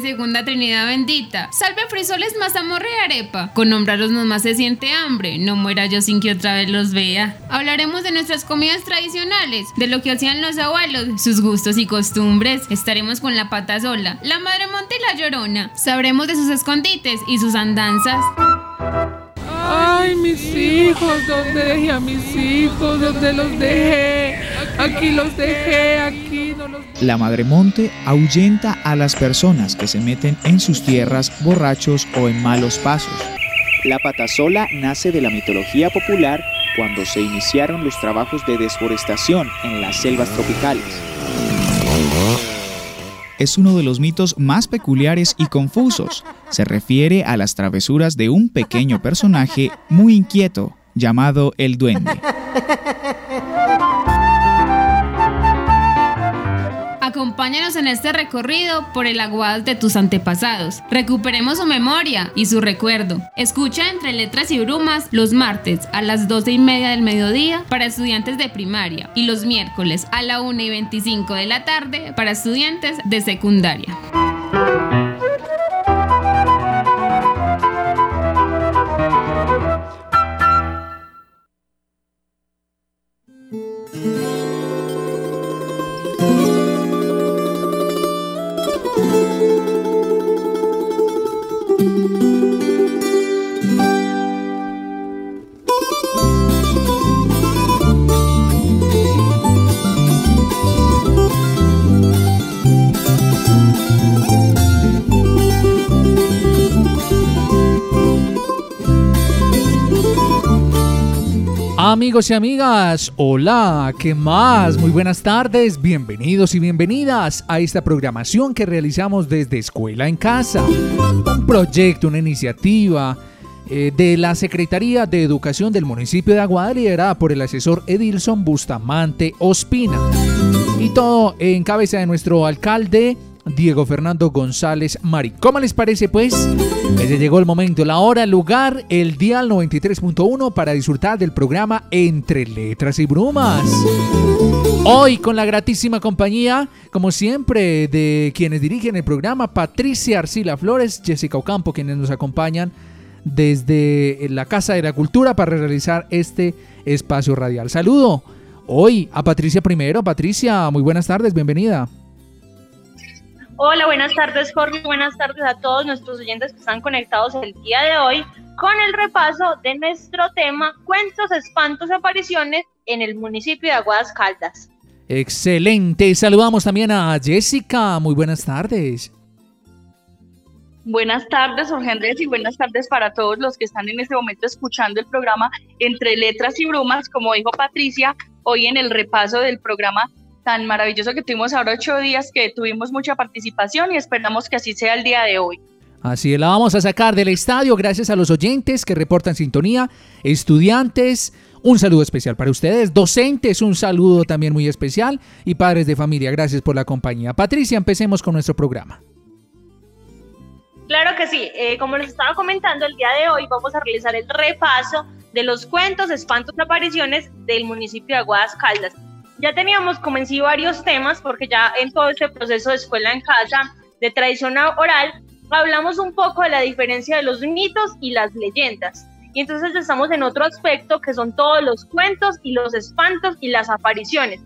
Segunda Trinidad bendita. Salve frisoles, mazamorra y arepa. Con nombrarlos nomás se siente hambre. No muera yo sin que otra vez los vea. Hablaremos de nuestras comidas tradicionales, de lo que hacían los abuelos, sus gustos y costumbres. Estaremos con la pata sola, la madre monte y la llorona. Sabremos de sus escondites y sus andanzas. Ay, mis hijos, ¿dónde dejé a mis hijos? ¿Dónde los dejé? Aquí los dejé, aquí La Madre Monte ahuyenta a las personas que se meten en sus tierras borrachos o en malos pasos. La patasola nace de la mitología popular cuando se iniciaron los trabajos de desforestación en las selvas tropicales. Es uno de los mitos más peculiares y confusos. Se refiere a las travesuras de un pequeño personaje muy inquieto llamado el duende. Acompáñanos en este recorrido por el aguas de tus antepasados. Recuperemos su memoria y su recuerdo. Escucha entre letras y brumas los martes a las 12 y media del mediodía para estudiantes de primaria y los miércoles a la 1 y 25 de la tarde para estudiantes de secundaria. Amigos y amigas, hola, ¿qué más? Muy buenas tardes, bienvenidos y bienvenidas a esta programación que realizamos desde Escuela en Casa. Un proyecto, una iniciativa eh, de la Secretaría de Educación del municipio de Aguada liderada por el asesor Edilson Bustamante Ospina. Y todo en cabeza de nuestro alcalde Diego Fernando González Mari. ¿Cómo les parece pues? Ya llegó el momento, la hora, el lugar, el dial 93.1 para disfrutar del programa Entre Letras y Brumas. Hoy con la gratísima compañía, como siempre, de quienes dirigen el programa, Patricia Arcila Flores, Jessica Ocampo, quienes nos acompañan desde la Casa de la Cultura para realizar este espacio radial. Saludo hoy a Patricia primero. Patricia, muy buenas tardes, bienvenida. Hola, buenas tardes Jorge, buenas tardes a todos nuestros oyentes que están conectados el día de hoy con el repaso de nuestro tema Cuentos, Espantos, Apariciones en el municipio de Aguadas Caldas. Excelente, saludamos también a Jessica, muy buenas tardes. Buenas tardes, Jorge Andrés, y buenas tardes para todos los que están en este momento escuchando el programa Entre Letras y Brumas, como dijo Patricia, hoy en el repaso del programa tan maravilloso que tuvimos ahora ocho días, que tuvimos mucha participación y esperamos que así sea el día de hoy. Así la vamos a sacar del estadio gracias a los oyentes que reportan sintonía, estudiantes, un saludo especial para ustedes, docentes, un saludo también muy especial y padres de familia, gracias por la compañía. Patricia, empecemos con nuestro programa. Claro que sí, eh, como les estaba comentando, el día de hoy vamos a realizar el repaso de los cuentos, espantos y apariciones del municipio de Aguadas Caldas. Ya teníamos como en sí varios temas, porque ya en todo este proceso de escuela en casa, de tradición oral, hablamos un poco de la diferencia de los mitos y las leyendas. Y entonces estamos en otro aspecto que son todos los cuentos y los espantos y las apariciones,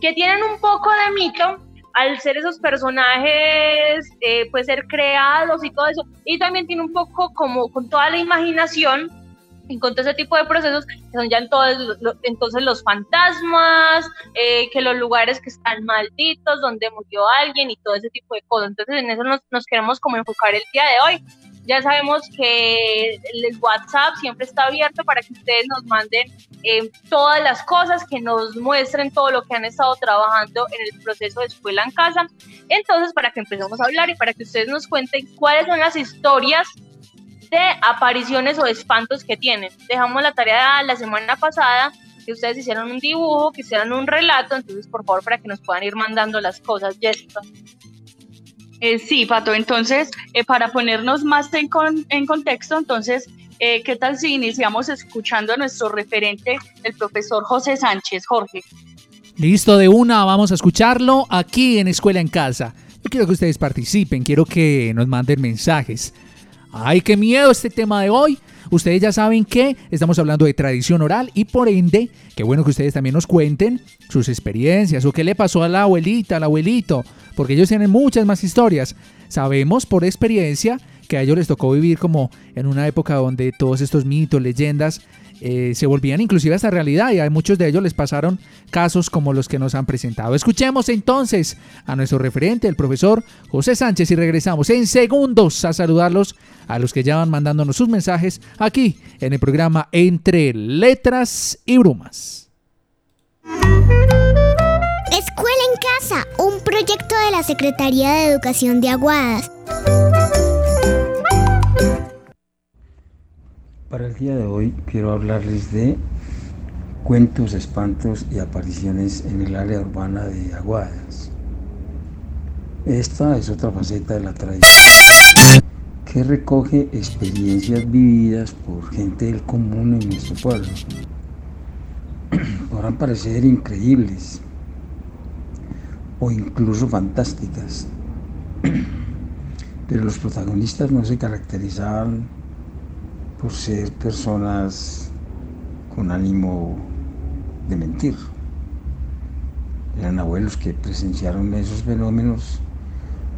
que tienen un poco de mito al ser esos personajes, eh, pues ser creados y todo eso. Y también tiene un poco como con toda la imaginación en a ese tipo de procesos, son ya entonces, los fantasmas, eh, que los lugares que están malditos, donde murió alguien y todo ese tipo de cosas. Entonces en eso nos, nos queremos como enfocar el día de hoy. Ya sabemos que el WhatsApp siempre está abierto para que ustedes nos manden eh, todas las cosas, que nos muestren todo lo que han estado trabajando en el proceso de escuela en casa. Entonces, para que empecemos a hablar y para que ustedes nos cuenten cuáles son las historias de apariciones o espantos que tienen. Dejamos la tarea la semana pasada que ustedes hicieron un dibujo, que hicieran un relato, entonces por favor para que nos puedan ir mandando las cosas, Jessica. Eh, sí, Pato, entonces, eh, para ponernos más en, en contexto, entonces, eh, ¿qué tal si iniciamos escuchando a nuestro referente, el profesor José Sánchez? Jorge. Listo, de una, vamos a escucharlo aquí en Escuela en Casa. Yo quiero que ustedes participen, quiero que nos manden mensajes. ¡Ay, qué miedo este tema de hoy! Ustedes ya saben que estamos hablando de tradición oral y por ende, qué bueno que ustedes también nos cuenten sus experiencias o qué le pasó a la abuelita, al abuelito, porque ellos tienen muchas más historias. Sabemos por experiencia que a ellos les tocó vivir como en una época donde todos estos mitos, leyendas, eh, se volvían inclusive hasta realidad y a muchos de ellos les pasaron casos como los que nos han presentado. Escuchemos entonces a nuestro referente, el profesor José Sánchez, y regresamos en segundos a saludarlos a los que ya van mandándonos sus mensajes aquí en el programa Entre Letras y Brumas. Escuela en Casa, un proyecto de la Secretaría de Educación de Aguadas. Para el día de hoy quiero hablarles de cuentos, espantos y apariciones en el área urbana de Aguadas. Esta es otra faceta de la tradición que recoge experiencias vividas por gente del común en nuestro pueblo. Podrán parecer increíbles o incluso fantásticas, pero los protagonistas no se caracterizaban por ser personas con ánimo de mentir. Eran abuelos que presenciaron esos fenómenos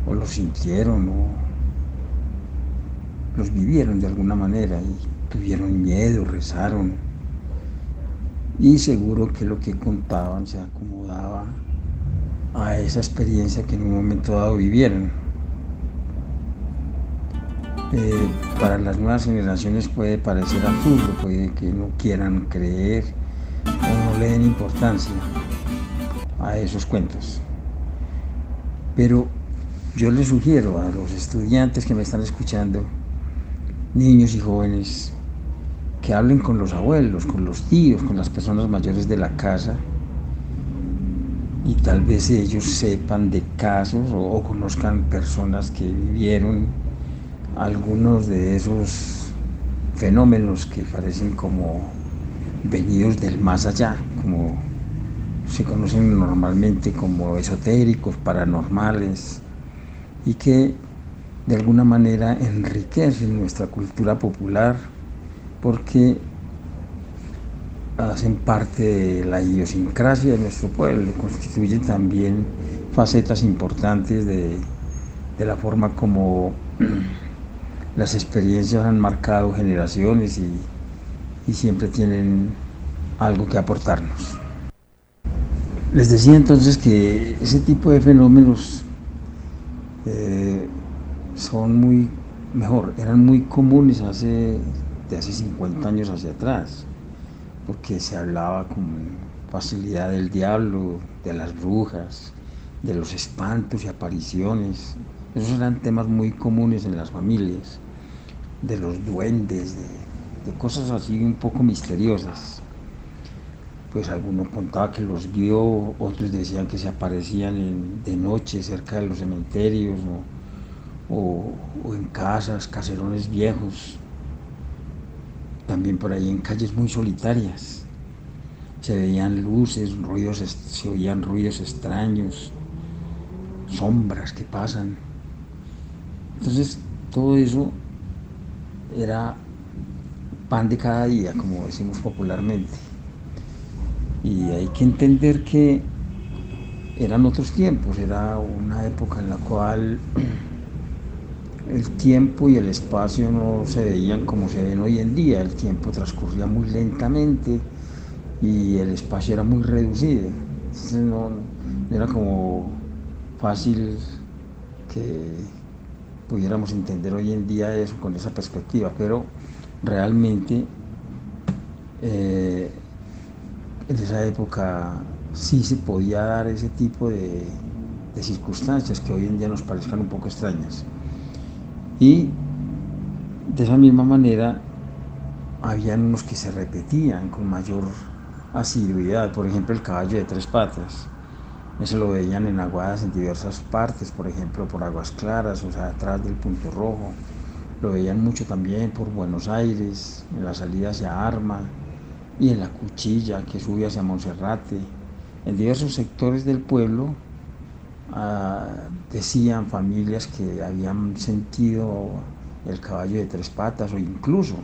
o los sintieron o los vivieron de alguna manera y tuvieron miedo, rezaron. Y seguro que lo que contaban se acomodaba a esa experiencia que en un momento dado vivieron. Eh, para las nuevas generaciones puede parecer absurdo, puede que no quieran creer o no le den importancia a esos cuentos. Pero yo les sugiero a los estudiantes que me están escuchando, niños y jóvenes, que hablen con los abuelos, con los tíos, con las personas mayores de la casa y tal vez ellos sepan de casos o, o conozcan personas que vivieron algunos de esos fenómenos que parecen como venidos del más allá, como se conocen normalmente como esotéricos, paranormales, y que de alguna manera enriquecen nuestra cultura popular porque hacen parte de la idiosincrasia de nuestro pueblo, constituyen también facetas importantes de, de la forma como las experiencias han marcado generaciones y, siempre tienen algo que aportarnos. Les decía entonces que ese tipo de fenómenos eh, son muy, mejor, eran muy comunes hace, de hace 50 años hacia atrás, porque se hablaba con facilidad del diablo, de las brujas, de los espantos y apariciones. Esos eran temas muy comunes en las familias de los duendes, de, cosas así un poco misteriosas. Pues algunos contaba que los vio, otros decían que se aparecían de noche cerca de los cementerios o, en casas, caserones viejos, también por ahí en calles muy solitarias. Se veían luces, ruidos, se oían ruidos extraños, sombras que pasan. Entonces, todo eso era pan de cada día, como decimos popularmente. Y hay que entender que eran otros tiempos, era una época en la cual el tiempo y el espacio no se veían como se ven hoy en día, el tiempo transcurría muy lentamente y el espacio era muy reducido. Entonces no, era como fácil que pudiéramos entender hoy en día eso con esa perspectiva, pero realmente eh, en esa época sí se podía dar ese tipo de, de circunstancias que hoy en día nos parezcan un poco extrañas. Y de esa misma manera, habían unos que se repetían con mayor asiduidad, por ejemplo el caballo de tres patas. Eso lo veían en aguadas en diversas partes, por ejemplo por Aguas Claras, o sea, atrás del Punto Rojo. Lo veían mucho también por Buenos Aires, en la salida hacia Arma y en la Cuchilla que sube hacia Monserrate. En diversos sectores del pueblo Ah, decían familias que habían sentido el caballo de tres patas o incluso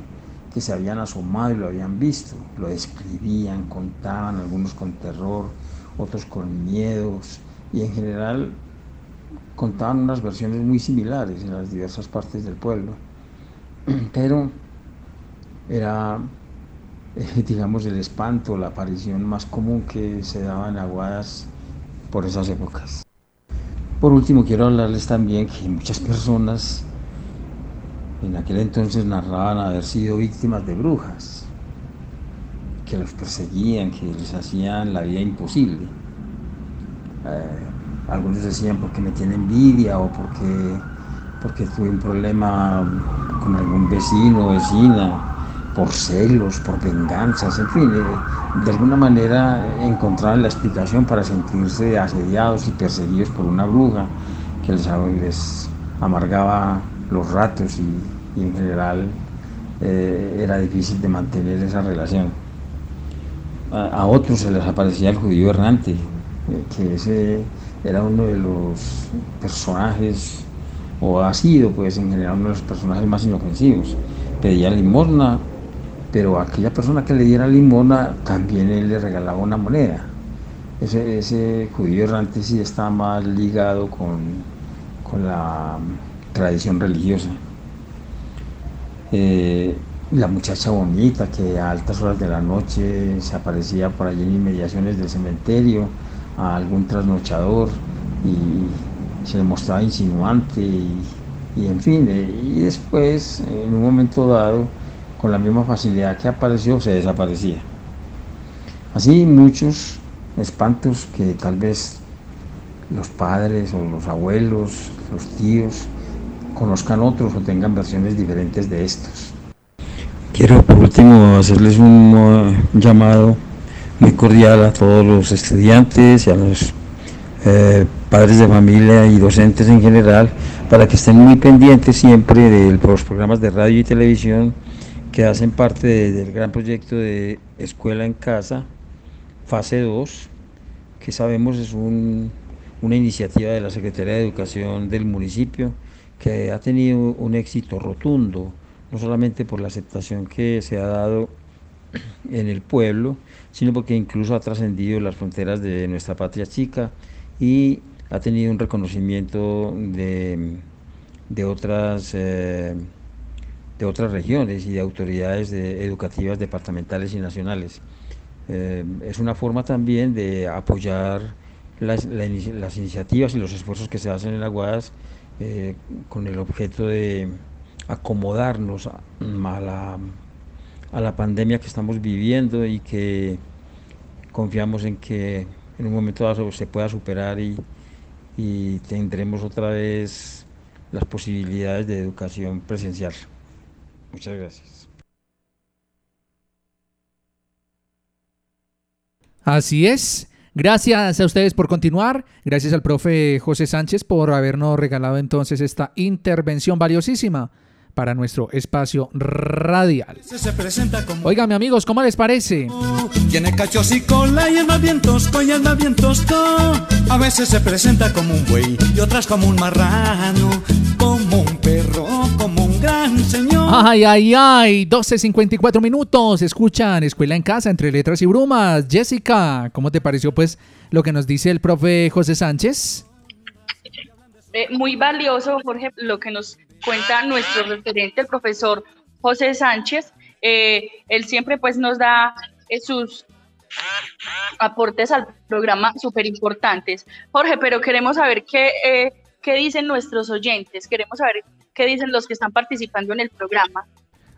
que se habían asomado y lo habían visto, lo describían, contaban, algunos con terror, otros con miedos. Y en general contaban unas versiones muy similares en las diversas partes del pueblo, pero era, eh, digamos, el espanto, la aparición más común que se daba en Aguadas por esas épocas. Por último, quiero hablarles también que muchas personas en aquel entonces narraban haber sido víctimas de brujas, que los perseguían, que les hacían la vida imposible. Eh, algunos decían porque me tiene envidia o porque, porque tuve un problema con algún vecino o vecina por celos, por venganzas, en fin, eh, de alguna manera encontrar la explicación para sentirse asediados y perseguidos por una bruja que les, amargaba los ratos y, en general eh, era difícil de mantener esa relación. A, otros se les aparecía el judío errante, eh, que ese era uno de los personajes, o ha sido pues en general uno de los personajes más inofensivos. Pedía limosna pero aquella persona que le diera limona también él le regalaba una moneda. Ese, judío errante sí está más ligado con, con la tradición religiosa. Eh, la muchacha bonita que a altas horas de la noche se aparecía por allí en inmediaciones del cementerio a algún trasnochador y se le mostraba insinuante y, y en fin, eh, y después en un momento dado con la misma facilidad que apareció se desaparecía. Así muchos espantos que tal vez los padres o los abuelos, los tíos, conozcan otros o tengan versiones diferentes de estos. Quiero por último hacerles un llamado muy cordial a todos los estudiantes y a los eh, padres de familia y docentes en general para que estén muy pendientes siempre de los programas de radio y televisión que hacen parte del gran proyecto de Escuela en Casa, fase 2, que sabemos es una iniciativa de la Secretaría de Educación del municipio que ha tenido un éxito rotundo, no solamente por la aceptación que se ha dado en el pueblo, sino porque incluso ha trascendido las fronteras de nuestra patria chica y ha tenido un reconocimiento de, de otras... Eh, de otras regiones y de autoridades educativas departamentales y nacionales. Eh, es una forma también de apoyar las, iniciativas y los esfuerzos que se hacen en Aguadas eh, con el objeto de acomodarnos a, la, a la pandemia que estamos viviendo y que confiamos en que en un momento dado se pueda superar y, y tendremos otra vez las posibilidades de educación presencial. Muchas gracias. Así es. Gracias a ustedes por continuar, gracias al profe José Sánchez por habernos regalado entonces esta intervención valiosísima para nuestro espacio radial. Oigan, amigos, ¿cómo les parece? Tiene cachos y cola y es más bien tosco y es más bien tosco. A veces se presenta como un buey y otras como un marrano, como un perro, como un gran señor. Ay, ay, ay, 12.54 minutos. Escuchan Escuela en Casa entre letras y brumas. Jessica, ¿cómo te pareció pues lo que nos dice el profe José Sánchez? Eh, muy valioso, Jorge, lo que nos cuenta nuestro referente, el profesor José Sánchez. Eh, él siempre pues nos da eh, sus aportes al programa súper importantes. Jorge, pero queremos saber qué, eh, qué dicen nuestros oyentes, queremos saber qué dicen los que están participando en el programa.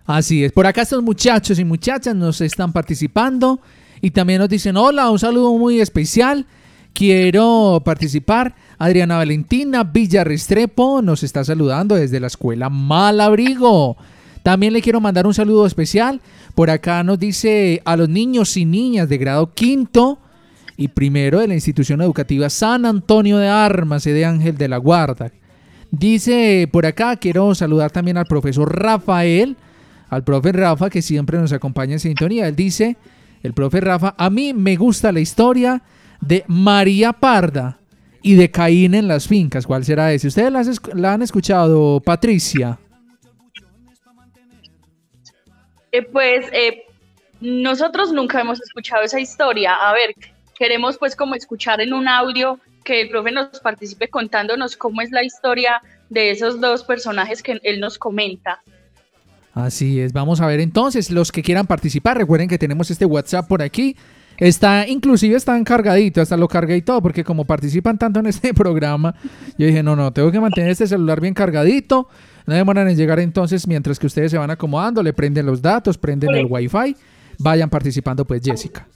Así es, por acá estos muchachos y muchachas nos están participando y también nos dicen, hola, un saludo muy especial, quiero participar. Adriana Valentina Villarrestrepo nos está saludando desde la escuela Malabrigo. También le quiero mandar un saludo especial. Por acá nos dice a los niños y niñas de grado quinto y primero de la institución educativa San Antonio de Armas de Ángel de la Guarda. Dice por acá, quiero saludar también al profesor Rafael, al profe Rafa que siempre nos acompaña en sintonía. Él dice, el profe Rafa, a mí me gusta la historia de María Parda y de Caín en las fincas. ¿Cuál será ese? ¿Ustedes la, la han escuchado, Patricia? Eh, pues eh, nosotros nunca hemos escuchado esa historia. A ver, queremos pues como escuchar en un audio que el profe nos participe contándonos cómo es la historia de esos dos personajes que él nos comenta. Así es, vamos a ver entonces los que quieran participar. Recuerden que tenemos este WhatsApp por aquí. Está, inclusive está encargadito, hasta lo cargué y todo, porque como participan tanto en este programa, yo dije, no, no, tengo que mantener este celular bien cargadito. No demoran en llegar entonces, mientras que ustedes se van acomodando, le prenden los datos, prenden el wifi, vayan participando pues Jessica.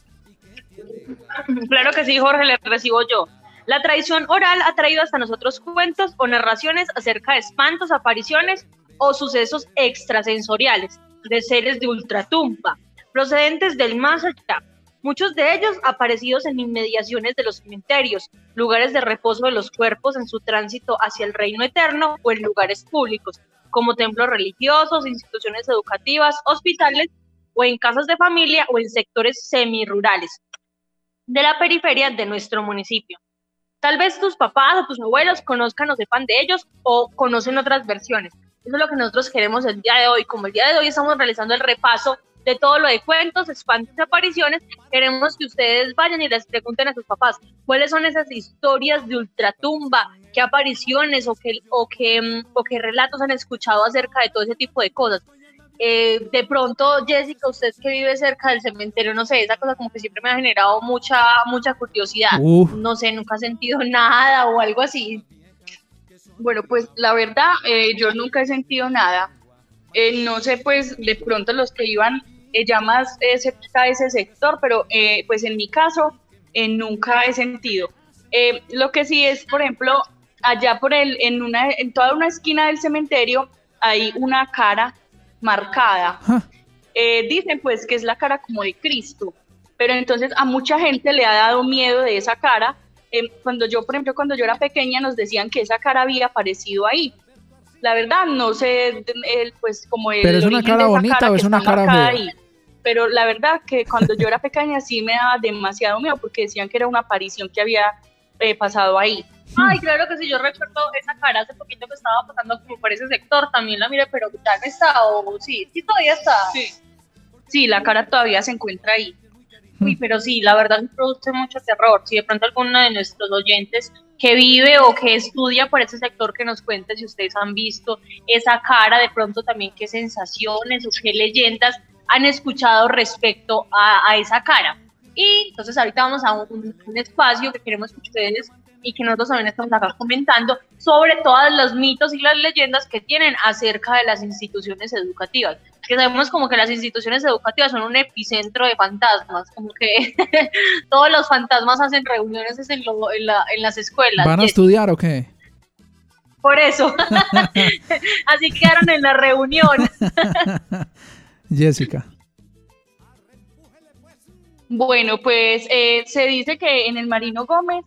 Claro que sí, Jorge, le recibo yo. La tradición oral ha traído hasta nosotros cuentos o narraciones acerca de espantos, apariciones o sucesos extrasensoriales de seres de ultratumba, procedentes del más allá, muchos de ellos aparecidos en inmediaciones de los cementerios, lugares de reposo de los cuerpos en su tránsito hacia el reino eterno o en lugares públicos, como templos religiosos, instituciones educativas, hospitales o en casas de familia o en sectores semirurales de la periferia de nuestro municipio. Tal vez tus papás o tus abuelos conozcan o sepan de ellos o conocen otras versiones. Eso es lo que nosotros queremos el día de hoy. Como el día de hoy estamos realizando el repaso de todo lo de cuentos, espantos y apariciones, queremos que ustedes vayan y les pregunten a sus papás cuáles son esas historias de ultratumba, qué apariciones o qué, o qué, mm, o qué relatos han escuchado acerca de todo ese tipo de cosas. Eh, de pronto, Jessica, usted que vive cerca del cementerio, no sé, esa cosa como que siempre me ha generado mucha, mucha curiosidad. No sé, nunca he sentido nada o algo así. Bueno, pues la verdad, eh, yo nunca he sentido nada. Eh, no sé, pues de pronto los que iban eh, ya más eh, cerca de ese sector, pero eh, pues en mi caso eh, nunca he sentido. lo que sí es, por ejemplo, allá por el, en, una, en toda una esquina del cementerio hay una cara marcada. dicen pues que es la cara como de Cristo, pero entonces a mucha gente le ha dado miedo de esa cara. cuando yo, por ejemplo, cuando yo era pequeña nos decían que esa cara había aparecido ahí. La verdad, no sé, el, pues como el. Pero es una cara bonita o es una cara fea. Pero la verdad que cuando yo era pequeña sí me daba demasiado miedo porque decían que era una aparición que había eh, pasado ahí. Ay, claro que sí, yo recuerdo esa cara hace poquito que estaba pasando como por ese sector, también la miré, pero ya no está, o sí, sí todavía está. Sí. sí, la cara todavía se encuentra ahí. Uy, pero sí, la verdad me produce mucho terror. Si de pronto alguno de nuestros oyentes que vive o que estudia por ese sector que nos cuente si ustedes han visto esa cara, de pronto también qué sensaciones o qué leyendas han escuchado respecto a, esa cara. Y entonces ahorita vamos a un, espacio que queremos que ustedes y que nosotros también estamos acá comentando sobre todos los mitos y las leyendas que tienen acerca de las instituciones educativas. Que sabemos como que las instituciones educativas son un epicentro de fantasmas, como que todos los fantasmas hacen reuniones en, en, las escuelas. ¿Van a estudiar o qué? Por eso. Así quedaron en la reunión. Jessica. Bueno, pues eh, se dice que en el Marino Gómez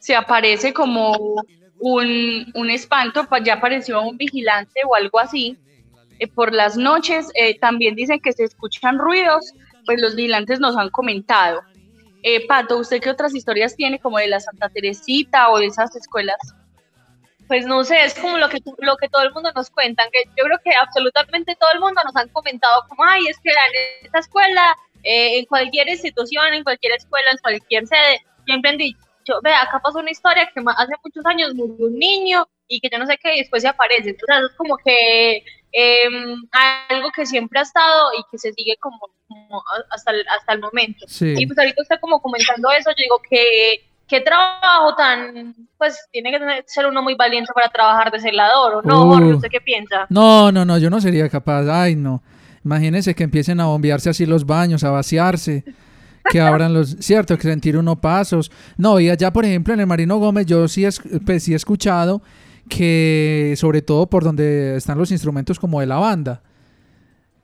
se aparece como un, un espanto, ya apareció un vigilante o algo así. Eh, por las noches eh, también dicen que se escuchan ruidos, pues los vigilantes nos han comentado. Pato, ¿usted qué otras historias tiene como de la Santa Teresita o de esas escuelas? Pues no sé, es como lo que, lo que todo el mundo nos cuenta, que yo creo que absolutamente todo el mundo nos han comentado como, ay, es que en esta escuela eh, en cualquier institución, en cualquier escuela, en cualquier sede, siempre han dicho, ve, acá pasó una historia que hace muchos años murió un niño y que yo no sé qué, y después se aparece. Entonces es como que em, algo que siempre ha estado y que se sigue como, hasta, el, hasta el momento. Y pues ahorita está como comentando eso, yo digo que qué trabajo tan, pues tiene que ser uno muy valiente para trabajar de celador, ¿o no? Uh, ¿Usted qué piensa? No, no, no, yo no sería capaz, ay, no. Imagínense que empiecen a bombearse así los baños, a vaciarse, que abran los, cierto, que sentir uno pasos. No, y allá, por ejemplo, en el Marino Gómez, yo sí, pues, sí he escuchado que, sobre todo por donde están los instrumentos como de la banda,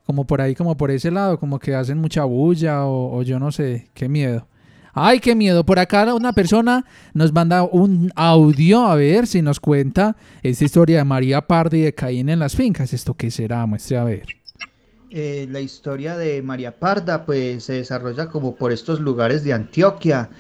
como por ahí, como por ese lado, como que hacen mucha bulla o, yo no sé, qué miedo. Ay, qué miedo. Por acá una persona nos manda un audio a ver si nos cuenta esta historia de María Pardi y de Caín en las fincas. ¿Esto qué será? Muestre a ver. Eh, la historia de María Parda pues se desarrolla como por estos lugares de Antioquia.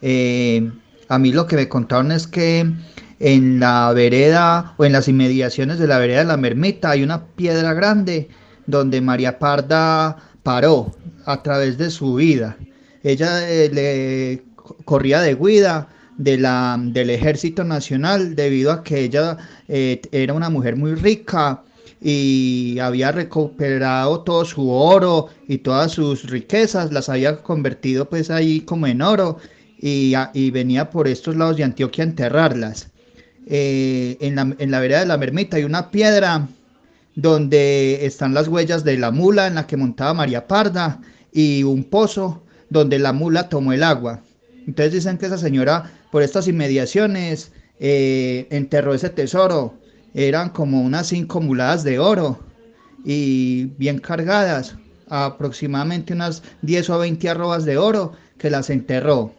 Eh, a mí lo que me contaron es que en la vereda o en las inmediaciones de la vereda de la Mermita hay una piedra grande donde María Parda paró a través de su vida. Ella eh, le corría de guida de la, del ejército nacional debido a que ella era una mujer muy rica y había recuperado todo su oro y todas sus riquezas, las había convertido pues ahí como en oro y, venía por estos lados de Antioquia a enterrarlas. Eh, en, la, en la vereda de la Mermita hay una piedra donde están las huellas de la mula en la que montaba María Parda y un pozo donde la mula tomó el agua. Entonces dicen que esa señora por estas inmediaciones eh, enterró ese tesoro eran como unas cinco muladas de oro y bien cargadas, aproximadamente unas 10 o 20 arrobas de oro que las enterró,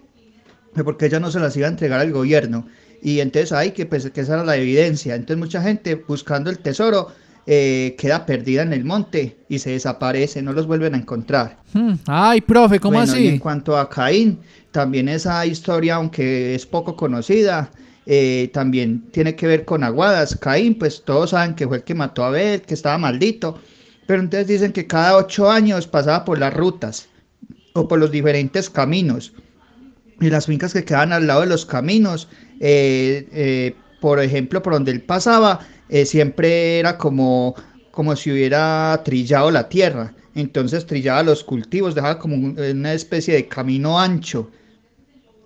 porque ella no se las iba a entregar al gobierno. Y entonces ahí que, pues, que esa era la evidencia. Entonces mucha gente buscando el tesoro eh, queda perdida en el monte y se desaparece, no los vuelven a encontrar. Hmm. Ay, profe, ¿cómo así? en cuanto a Caín, también esa historia, aunque es poco conocida, eh, también tiene que ver con Aguadas. Caín, pues todos saben que fue el que mató a Abel, que estaba maldito. Pero entonces dicen que cada ocho años pasaba por las rutas o por los diferentes caminos. Y las fincas que quedaban al lado de los caminos, eh, eh, por ejemplo, por donde él pasaba, siempre era como, como si hubiera trillado la tierra. Entonces trillaba los cultivos, dejaba como una especie de camino ancho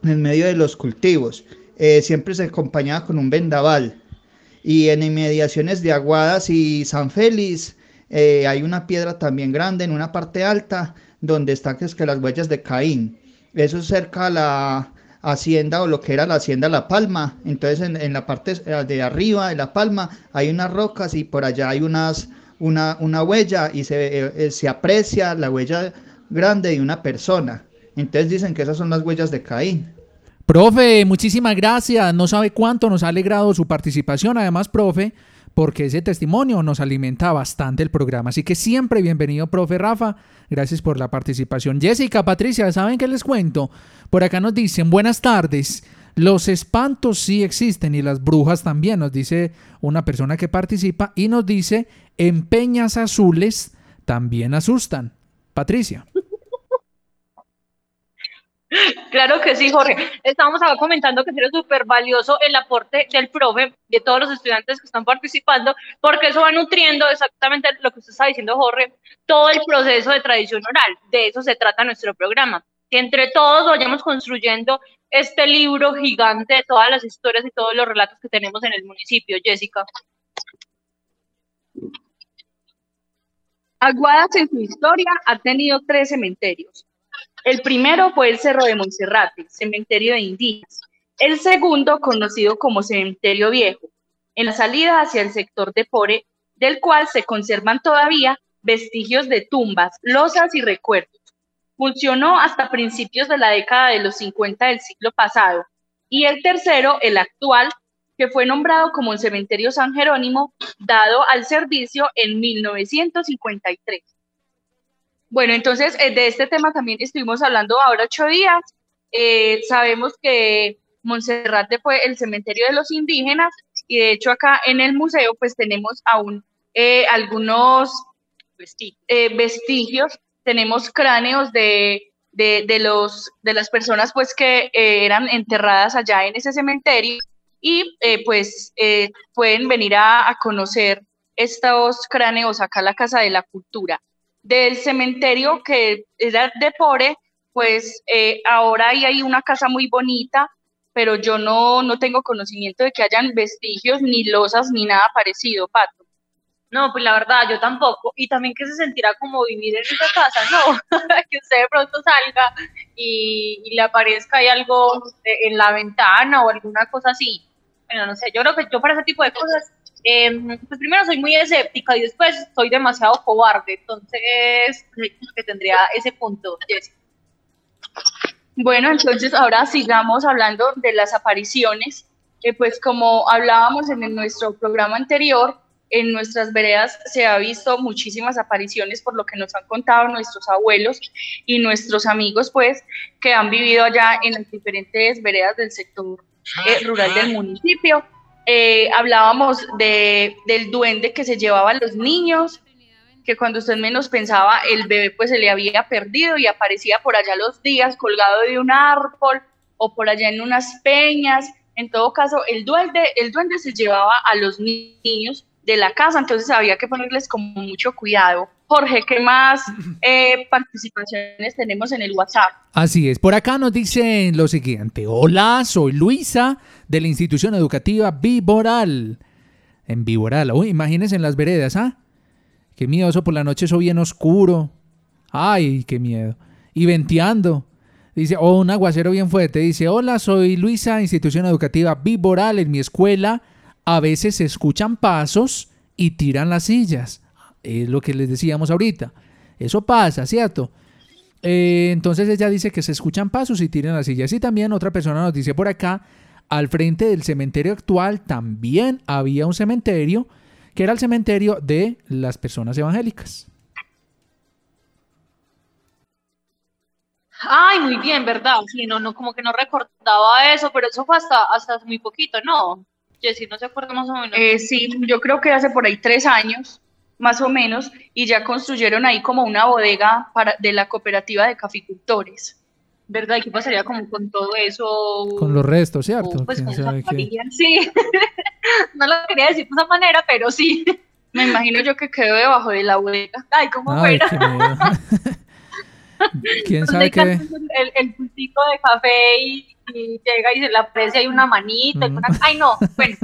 en medio de los cultivos. Eh, siempre se acompañaba con un vendaval. Y en inmediaciones de Aguadas y San Félix eh, hay una piedra también grande en una parte alta donde están es que las huellas de Caín. Eso es cerca a la hacienda o lo que era la hacienda La Palma. Entonces en, la parte eh, de arriba de La Palma hay unas rocas y por allá hay unas, una, una huella y se, se aprecia la huella grande de una persona. Entonces dicen que esas son las huellas de Caín. Profe, muchísimas gracias. No sabe cuánto nos ha alegrado su participación. Además, profe, porque ese testimonio nos alimenta bastante el programa. Así que siempre bienvenido, profe Rafa. Gracias por la participación. Jessica, Patricia, ¿saben qué les cuento? Por acá nos dicen, buenas tardes. Los espantos sí existen y las brujas también, nos dice una persona que participa y nos dice, en peñas azules también asustan. Patricia. Claro que sí, Jorge. Estábamos comentando que sería súper valioso el aporte del profe, de todos los estudiantes que están participando, porque eso va nutriendo exactamente lo que usted está diciendo, Jorge, todo el proceso de tradición oral. De eso se trata nuestro programa. Que entre todos vayamos construyendo este libro gigante de todas las historias y todos los relatos que tenemos en el municipio. Jessica. Aguadas en su historia ha tenido tres cementerios el primero fue el Cerro de Monserrate, cementerio de indígenas. El segundo, conocido como Cementerio Viejo, en la salida hacia el sector de Pore, del cual se conservan todavía vestigios de tumbas, losas y recuerdos. funcionó hasta principios de la década de los 50 del siglo pasado. Y el tercero, el actual, que fue nombrado como el Cementerio San Jerónimo, dado al servicio en 1953. Bueno, entonces eh, de este tema también estuvimos hablando ahora ocho días. Eh, sabemos que Monserrate fue el cementerio de los indígenas y de hecho acá en el museo pues tenemos aún eh, algunos vestigios, tenemos cráneos de, de, los, de las personas pues que eran enterradas allá en ese cementerio y pues pueden venir a, a conocer estos cráneos acá a la Casa de la Cultura del cementerio que era de Pore, pues eh, ahora hay, hay una casa muy bonita, pero yo no, no tengo conocimiento de que hayan vestigios, ni losas, ni nada parecido, Pato. No, pues la verdad, yo tampoco. Y también que se sentirá como vivir en esa casa, ¿no? que usted de pronto salga y, y, le aparezca ahí algo en la ventana o alguna cosa así. Bueno, no sé, yo creo que yo para ese tipo de cosas Em, pues primero soy muy escéptica y después soy demasiado cobarde, entonces que tendría ese punto, Bueno, entonces ahora sigamos hablando de las apariciones, pues como hablábamos en nuestro programa anterior, en nuestras veredas se ha visto muchísimas apariciones por lo que nos han contado nuestros abuelos y nuestros amigos, pues, que han vivido allá en las diferentes veredas del sector eh, rural del municipio. Eh, hablábamos de, del duende que se llevaba a los niños, que cuando usted menos pensaba el bebé pues se le había perdido y aparecía por allá los días colgado de un árbol o por allá en unas peñas. En todo caso, el duende, el duende se llevaba a los niños de la casa, entonces había que ponerles como mucho cuidado. Jorge, ¿qué más eh, participaciones tenemos en el WhatsApp? Así es, por acá nos dicen lo siguiente. Hola, soy Luisa de la institución educativa Viboral. En Viboral, uy, imagínense en las veredas, ¿ah? Qué miedo eso por la noche, eso bien oscuro. Ay, qué miedo. Y venteando. Dice, o oh, un aguacero bien fuerte. Dice, hola, soy Luisa, institución educativa Viboral. En mi escuela a veces se escuchan pasos y tiran las sillas. Es lo que les decíamos ahorita. Eso pasa, ¿cierto? Eh, entonces ella dice que se escuchan pasos y tiran las sillas. Y también otra persona nos dice por acá al frente del cementerio actual también había un cementerio que era el cementerio de las personas evangélicas. Ay, muy bien, ¿verdad? Sí, no, no, como que no recordaba eso, pero eso fue hasta, hasta muy poquito, ¿no? Jessy, ¿no se acuerda más o menos? Eh, sí, yo creo que hace por ahí tres años, más o menos, y ya construyeron ahí como una bodega para, de la cooperativa de caficultores. ¿Verdad? ¿Y qué pasaría como con todo eso? Con los restos, ¿cierto? Pues con esa Sí, no lo quería decir de esa manera, pero sí. Me imagino yo que quedó debajo de la bodega. Ay, ¿cómo fuera? ¿Quién sabe qué? El, el pultico de café y, llega y se le aprecia y una manita. una... Ay, no, bueno.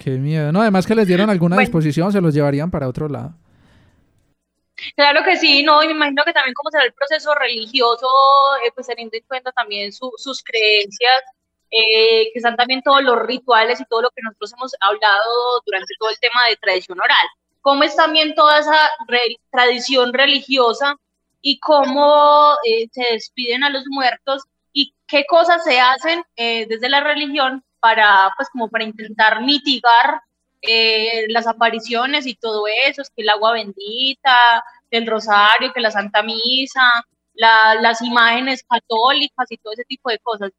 qué miedo. No, además que les dieron alguna disposición, se los llevarían para otro lado. Claro que sí, no, y me imagino que también como será el proceso religioso, eh, pues teniendo en cuenta también sus creencias, eh, que están también todos los rituales y todo lo que nosotros hemos hablado durante todo el tema de tradición oral. ¿Cómo es también toda esa tradición religiosa y cómo eh, se despiden a los muertos y qué cosas se hacen desde la religión para, pues como para intentar mitigar eh, las apariciones y todo eso, es que el agua bendita, el rosario, que la Santa Misa, las imágenes católicas y todo ese tipo de cosas.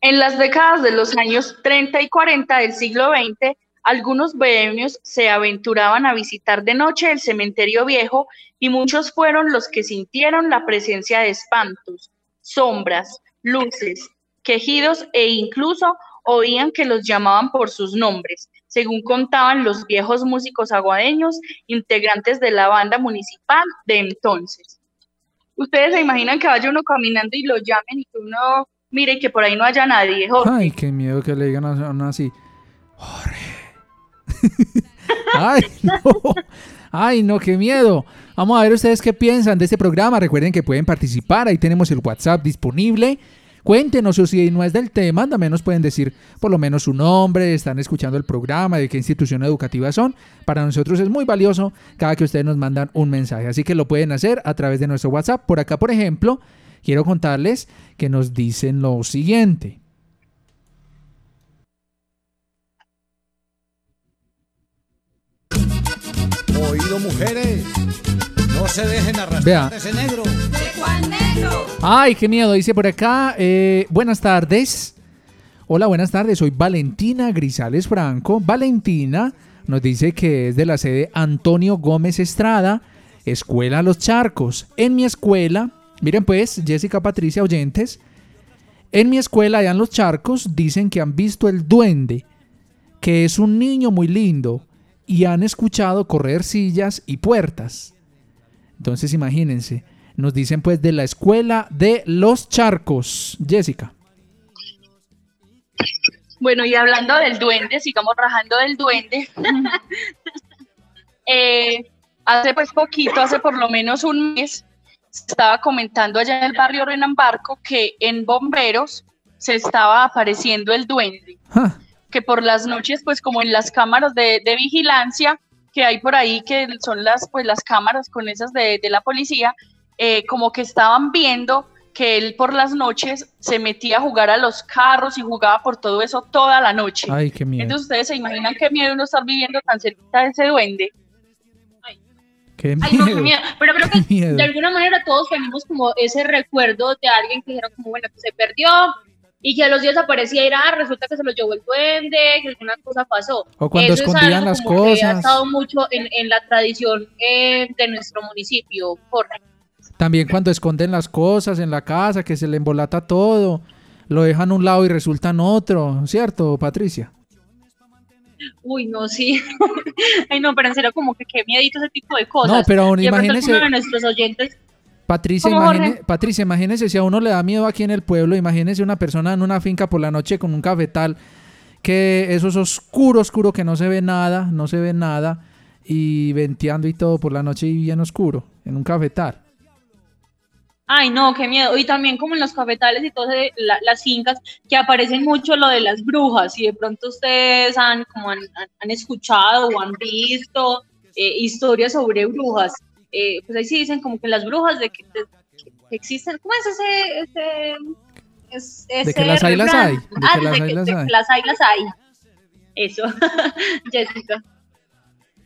En las décadas de los años 30 y 40 del siglo XX, algunos bohemios se aventuraban a visitar de noche el cementerio viejo y muchos fueron los que sintieron la presencia de espantos, sombras, luces, quejidos e incluso oían que los llamaban por sus nombres, según contaban los viejos músicos aguadeños, integrantes de la banda municipal de entonces. Ustedes se imaginan que vaya uno caminando y lo llamen y que uno mire que por ahí no haya nadie, Ay, qué miedo que le digan a uno así. Jorge. Ay, no. Ay, no, qué miedo. Vamos a ver ustedes qué piensan de este programa. Recuerden que pueden participar. Ahí tenemos el WhatsApp disponible Cuéntenos o si no es del tema, también nos pueden decir por lo menos su nombre, están escuchando el programa, de qué institución educativa son. Para nosotros es muy valioso cada que ustedes nos mandan un mensaje, así que lo pueden hacer a través de nuestro WhatsApp. Por acá, por ejemplo, quiero contarles que nos dicen lo siguiente. Oído mujeres, no se dejen arrastrar Vea. de ese negro. Ay, qué miedo, dice por acá. eh, buenas tardes. Hola, buenas tardes. Soy Valentina Grisales Franco. Valentina nos dice que es de la sede Antonio Gómez Estrada, Escuela Los Charcos. En mi escuela, miren pues, Jessica Patricia Oyentes, en mi escuela allá en Los Charcos dicen que han visto el duende, que es un niño muy lindo, y han escuchado correr sillas y puertas. Entonces imagínense, nos dicen pues de la escuela de los charcos. Jessica. Bueno, y hablando del duende, sigamos rajando del duende. Eh, hace pues poquito, hace por lo menos un mes, se estaba comentando allá en el barrio Renambarco que en bomberos se estaba apareciendo el duende. Que por las noches, pues como en las cámaras de, de vigilancia que hay por ahí, que son las, pues, las cámaras con esas de, de la policía, eh, como que estaban viendo que él por las noches se metía a jugar a los carros y jugaba por todo eso toda la noche. Ay, qué miedo. Entonces ustedes se imaginan qué miedo uno estar viviendo tan cerquita de ese duende. Qué Ay, no, qué miedo. Pero creo que de alguna manera todos tenemos como ese recuerdo de alguien que dijeron como, bueno, que se perdió y que a los días aparecía y era, ah, resulta que se lo llevó el duende, que alguna cosa pasó. O cuando Eso escondían las como que ha cosas. estado mucho en, en la tradición eh, de nuestro municipio, Jorge. También cuando esconden las cosas en la casa, que se le embolata todo, lo dejan un lado y resultan otro, ¿cierto, Patricia? Uy, no, sí. Ay, no, pero en serio, como que qué miedito ese tipo de cosas. No, pero aún imagínese- de nuestros oyentes Patricia, ¿Cómo, imagine-? Patricia, imagínese si a uno le da miedo aquí en el pueblo, imagínese una persona en una finca por la noche con un cafetal, que eso es oscuro, oscuro, que no se ve nada, no se ve nada, y venteando y todo por la noche y bien oscuro, en un cafetal. Ay, no, qué miedo. Y también como en los cafetales y todas la- las fincas, que aparecen mucho lo de las brujas. Y de pronto ustedes han, como han, escuchado o han visto eh, historias sobre brujas. Eh, pues ahí sí dicen como que las brujas de que, de- que existen. ¿Cómo es ese? ese es- De ese que las hay, las refrán? hay, de Ah, que las de hay, que- las de que hay. las hay, las hay. Eso, Jessica.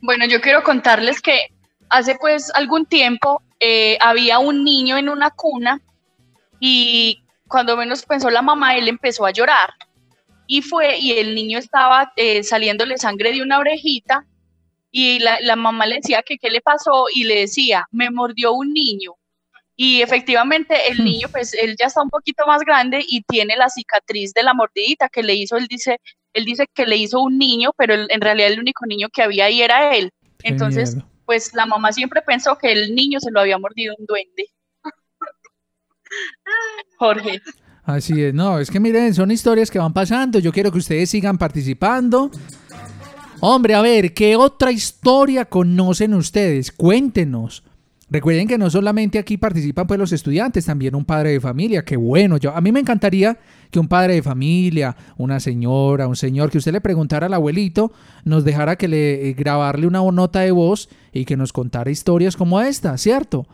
Bueno, yo quiero contarles que hace pues algún tiempo eh, había un niño en una cuna y cuando menos pensó la mamá, él empezó a llorar. Y fue, y el niño estaba eh, saliéndole sangre de una orejita y la, la mamá le decía que qué le pasó y le decía, me mordió un niño. Y efectivamente el niño, pues él ya está un poquito más grande y tiene la cicatriz de la mordidita que le hizo, él dice, él dice que le hizo un niño, pero él- en realidad el único niño que había ahí era él. Entonces. Pues la mamá siempre pensó que el niño se lo había mordido un duende. Jorge. Así es, no, es que miren, son historias que van pasando, yo quiero que ustedes sigan participando. Hombre, a ver, ¿qué otra historia conocen ustedes? Cuéntenos. Recuerden que no solamente aquí participan pues los estudiantes, también un padre de familia, qué bueno. Yo, a mí me encantaría que un padre de familia, una señora, un señor, que usted le preguntara al abuelito, nos dejara que le eh, grabarle una nota de voz y que nos contara historias como esta, ¿cierto?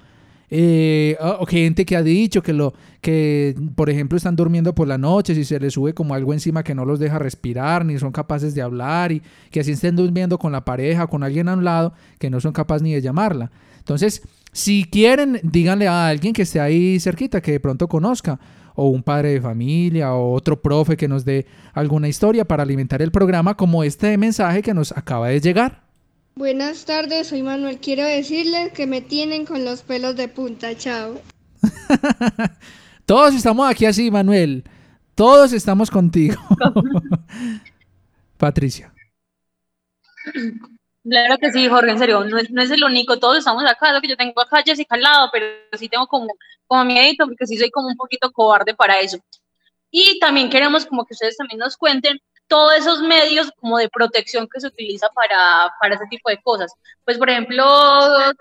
Eh, o gente que ha dicho que lo que por ejemplo están durmiendo por la noche si se les sube como algo encima que no los deja respirar ni son capaces de hablar y que así estén durmiendo con la pareja con alguien a un lado que no son capaces ni de llamarla entonces si quieren díganle a alguien que esté ahí cerquita que de pronto conozca o un padre de familia o otro profe que nos dé alguna historia para alimentar el programa como este mensaje que nos acaba de llegar Buenas tardes, soy Manuel. Quiero decirles que me tienen con los pelos de punta. Chao. Todos estamos aquí así, Manuel. Todos estamos contigo. Patricia. Claro que sí, Jorge, en serio, no es, no es el único, todos estamos acá, lo que yo tengo acá Jessica al lado, pero sí tengo como, como miedito, porque sí soy como un poquito cobarde para eso. Y también queremos como que ustedes también nos cuenten todos esos medios como de protección que se utiliza para, para ese tipo de cosas. Pues, por ejemplo,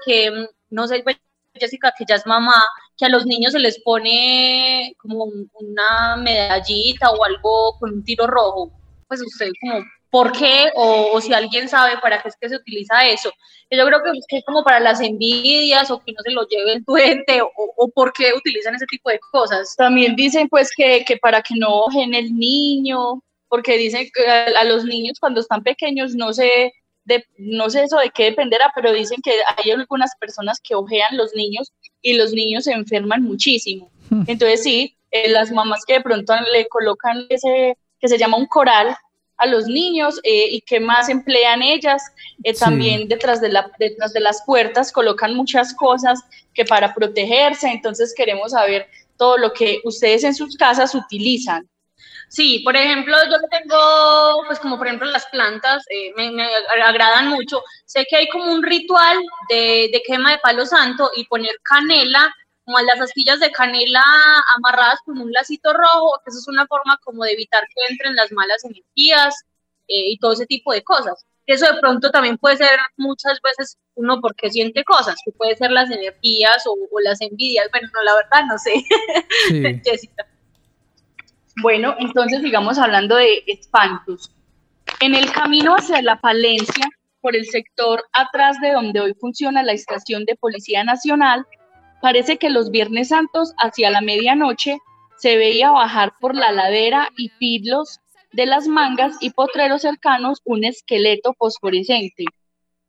que, no sé, pues, Jessica, que ya es mamá, que a los niños se les pone como una medallita o algo con un tiro rojo. Pues usted como, ¿por qué? O, si alguien sabe para qué es que se utiliza eso. Yo creo que es como para las envidias o que no se lo lleve el duende o, o por qué utilizan ese tipo de cosas. También dicen pues que, que para que no ojen el niño, porque dicen que a, los niños cuando están pequeños no sé, de, no sé eso de qué dependerá, pero dicen que hay algunas personas que ojean los niños y los niños se enferman muchísimo. Hmm. Entonces sí, eh, las mamás que de pronto le colocan ese que se llama un coral a los niños eh, y qué más emplean ellas. Eh, también detrás, de la, detrás de las puertas colocan muchas cosas que para protegerse, entonces queremos saber todo lo que ustedes en sus casas utilizan. Sí, por ejemplo, yo tengo, pues como por ejemplo las plantas, eh, me, agradan mucho. Sé que hay como un ritual de, de, quema de palo santo y poner canela, como las astillas de canela amarradas con un lacito rojo, que eso es una forma como de evitar que entren las malas energías eh, y todo ese tipo de cosas. Eso de pronto también puede ser muchas veces uno porque siente cosas, que puede ser las energías o, o las envidias. Bueno, no, la verdad no sé, sí. Jessica. Bueno, entonces sigamos hablando de espantos. En el camino hacia la Palencia, por el sector atrás de donde hoy funciona la estación de Policía Nacional, parece que los Viernes Santos hacia la medianoche se veía bajar por la ladera y pidlos de las mangas y potreros cercanos un esqueleto fosforescente,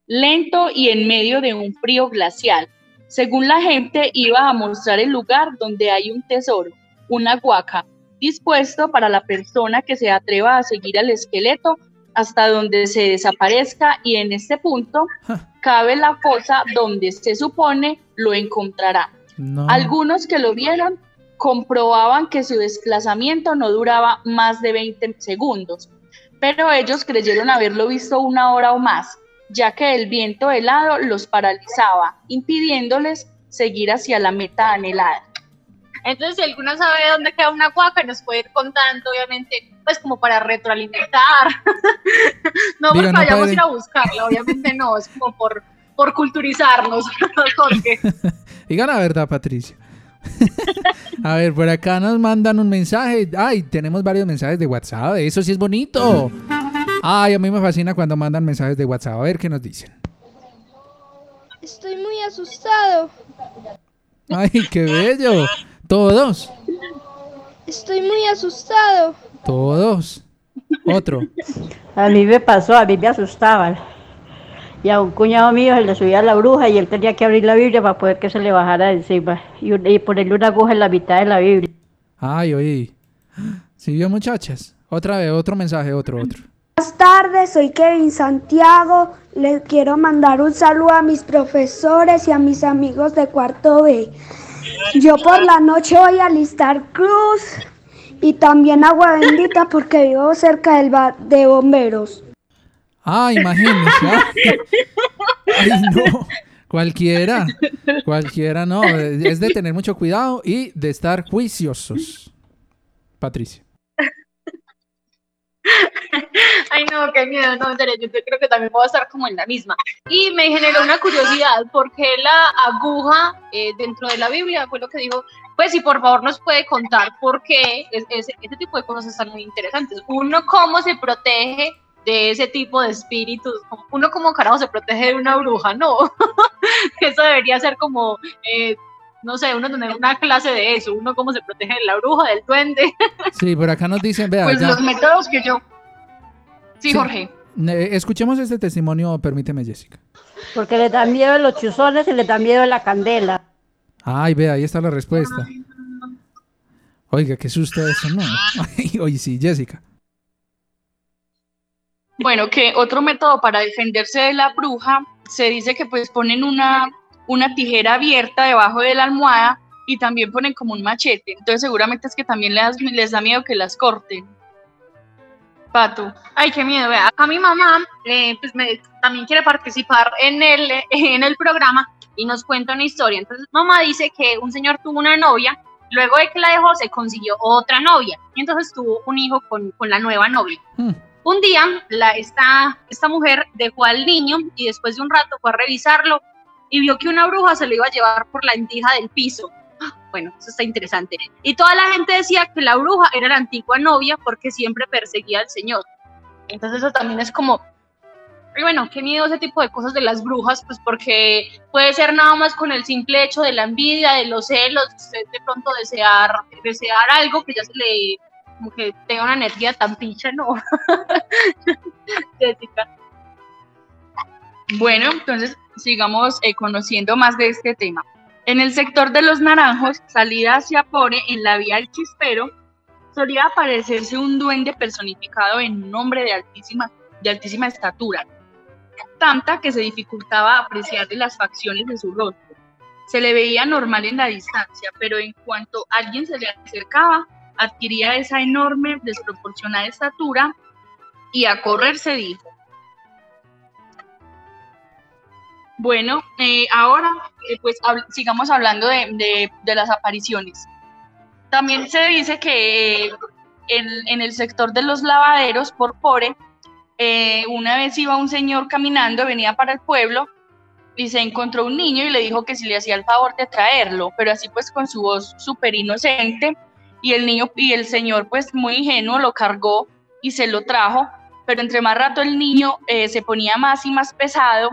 lento y en medio de un frío glacial. Según la gente, iba a mostrar el lugar donde hay un tesoro, una guaca, dispuesto para la persona que se atreva a seguir al esqueleto hasta donde se desaparezca y en este punto cabe la fosa donde se supone lo encontrará. Algunos que lo vieron comprobaban que su desplazamiento no duraba más de 20 segundos, pero ellos creyeron haberlo visto una hora o más, ya que el viento helado los paralizaba, impidiéndoles seguir hacia la meta anhelada. Entonces, si alguna sabe dónde queda una cuaca, nos puede ir contando, obviamente, pues como para retroalimentar. no porque vayamos a ir a buscarla, obviamente no, es como por, por culturizarnos, Jorge. Diga la verdad, Patricia. a ver, por acá nos mandan un mensaje. Ay, tenemos varios mensajes de WhatsApp. Eso sí es bonito. Ay, a mí me fascina cuando mandan mensajes de WhatsApp. A ver qué nos dicen. Estoy muy asustado. Ay, qué bello. Todos. Estoy muy asustado. Todos. Otro. A mí me pasó, a mí me asustaban. Y a un cuñado mío se le subía la bruja y él tenía que abrir la Biblia para poder que se le bajara encima y, ponerle una aguja en la mitad de la Biblia. Ay, oí. ¿Sí vio muchachas? Otra vez, otro mensaje, otro, otro. Buenas tardes, soy Kevin Santiago. Les quiero mandar un saludo a mis profesores y a mis amigos de cuarto B. Yo por la noche voy a listar cruz y también agua bendita porque vivo cerca del bar de bomberos. Ah, imagínese. Ay, no. Cualquiera, cualquiera no. Es de tener mucho cuidado y de estar juiciosos. Patricia. Ay, no, qué miedo, no, yo creo que también voy a estar como en la misma. Y me generó una curiosidad, porque la aguja eh, dentro de la Biblia fue lo que dijo, pues si por favor nos puede contar por qué ese, tipo de cosas están muy interesantes. Uno, cómo se protege de ese tipo de espíritus. Uno como carajo se protege de una bruja, no. eso debería ser como, eh, no sé, uno tener una clase de eso, uno cómo se protege de la bruja, del duende. sí, por acá nos dicen, vea. Pues los métodos que yo Sí, Jorge. Escuchemos este testimonio, permíteme, Jessica. Porque le dan miedo los chuzones y le dan miedo la candela. Ay, ve, ahí está la respuesta. Oiga, qué susto eso, ¿no? oye, sí, Jessica. Bueno, que otro método para defenderse de la bruja, se dice que pues ponen una, una tijera abierta debajo de la almohada y también ponen como un machete. Entonces seguramente es que también les, les da miedo que las corten. Pato. Ay, qué miedo. Vea, acá mi mamá eh, pues me, también quiere participar en el, en el programa y nos cuenta una historia. Entonces, mamá dice que un señor tuvo una novia, luego de que la dejó, se consiguió otra novia y entonces tuvo un hijo con, con la nueva novia. Hmm. Un día, la, esta, esta mujer dejó al niño y después de un rato fue a revisarlo y vio que una bruja se lo iba a llevar por la endija del piso. Bueno, eso está interesante. Y toda la gente decía que la bruja era la antigua novia porque siempre perseguía al señor. Entonces eso también es como, y bueno, qué miedo ese tipo de cosas de las brujas, pues porque puede ser nada más con el simple hecho de la envidia, de los celos, de pronto desear, desear algo que ya se le, como que tenga una energía tan pincha, ¿no? Bueno, entonces sigamos eh, conociendo más de este tema. En el sector de los naranjos, salida hacia Pore, en la vía del Chispero, solía aparecerse un duende personificado en un hombre de altísima, de altísima estatura, tanta que se dificultaba apreciar las facciones de su rostro. Se le veía normal en la distancia, pero en cuanto alguien se le acercaba, adquiría esa enorme, desproporcionada estatura y a correr se dijo. Bueno, eh, ahora eh, pues sigamos hablando de, las apariciones. También se dice que en, el sector de los lavaderos por Pore, eh, una vez iba un señor caminando, venía para el pueblo y se encontró un niño y le dijo que si le hacía el favor de traerlo, pero así pues con su voz súper inocente y el niño y el señor pues muy ingenuo lo cargó y se lo trajo, pero entre más rato el niño se ponía más y más pesado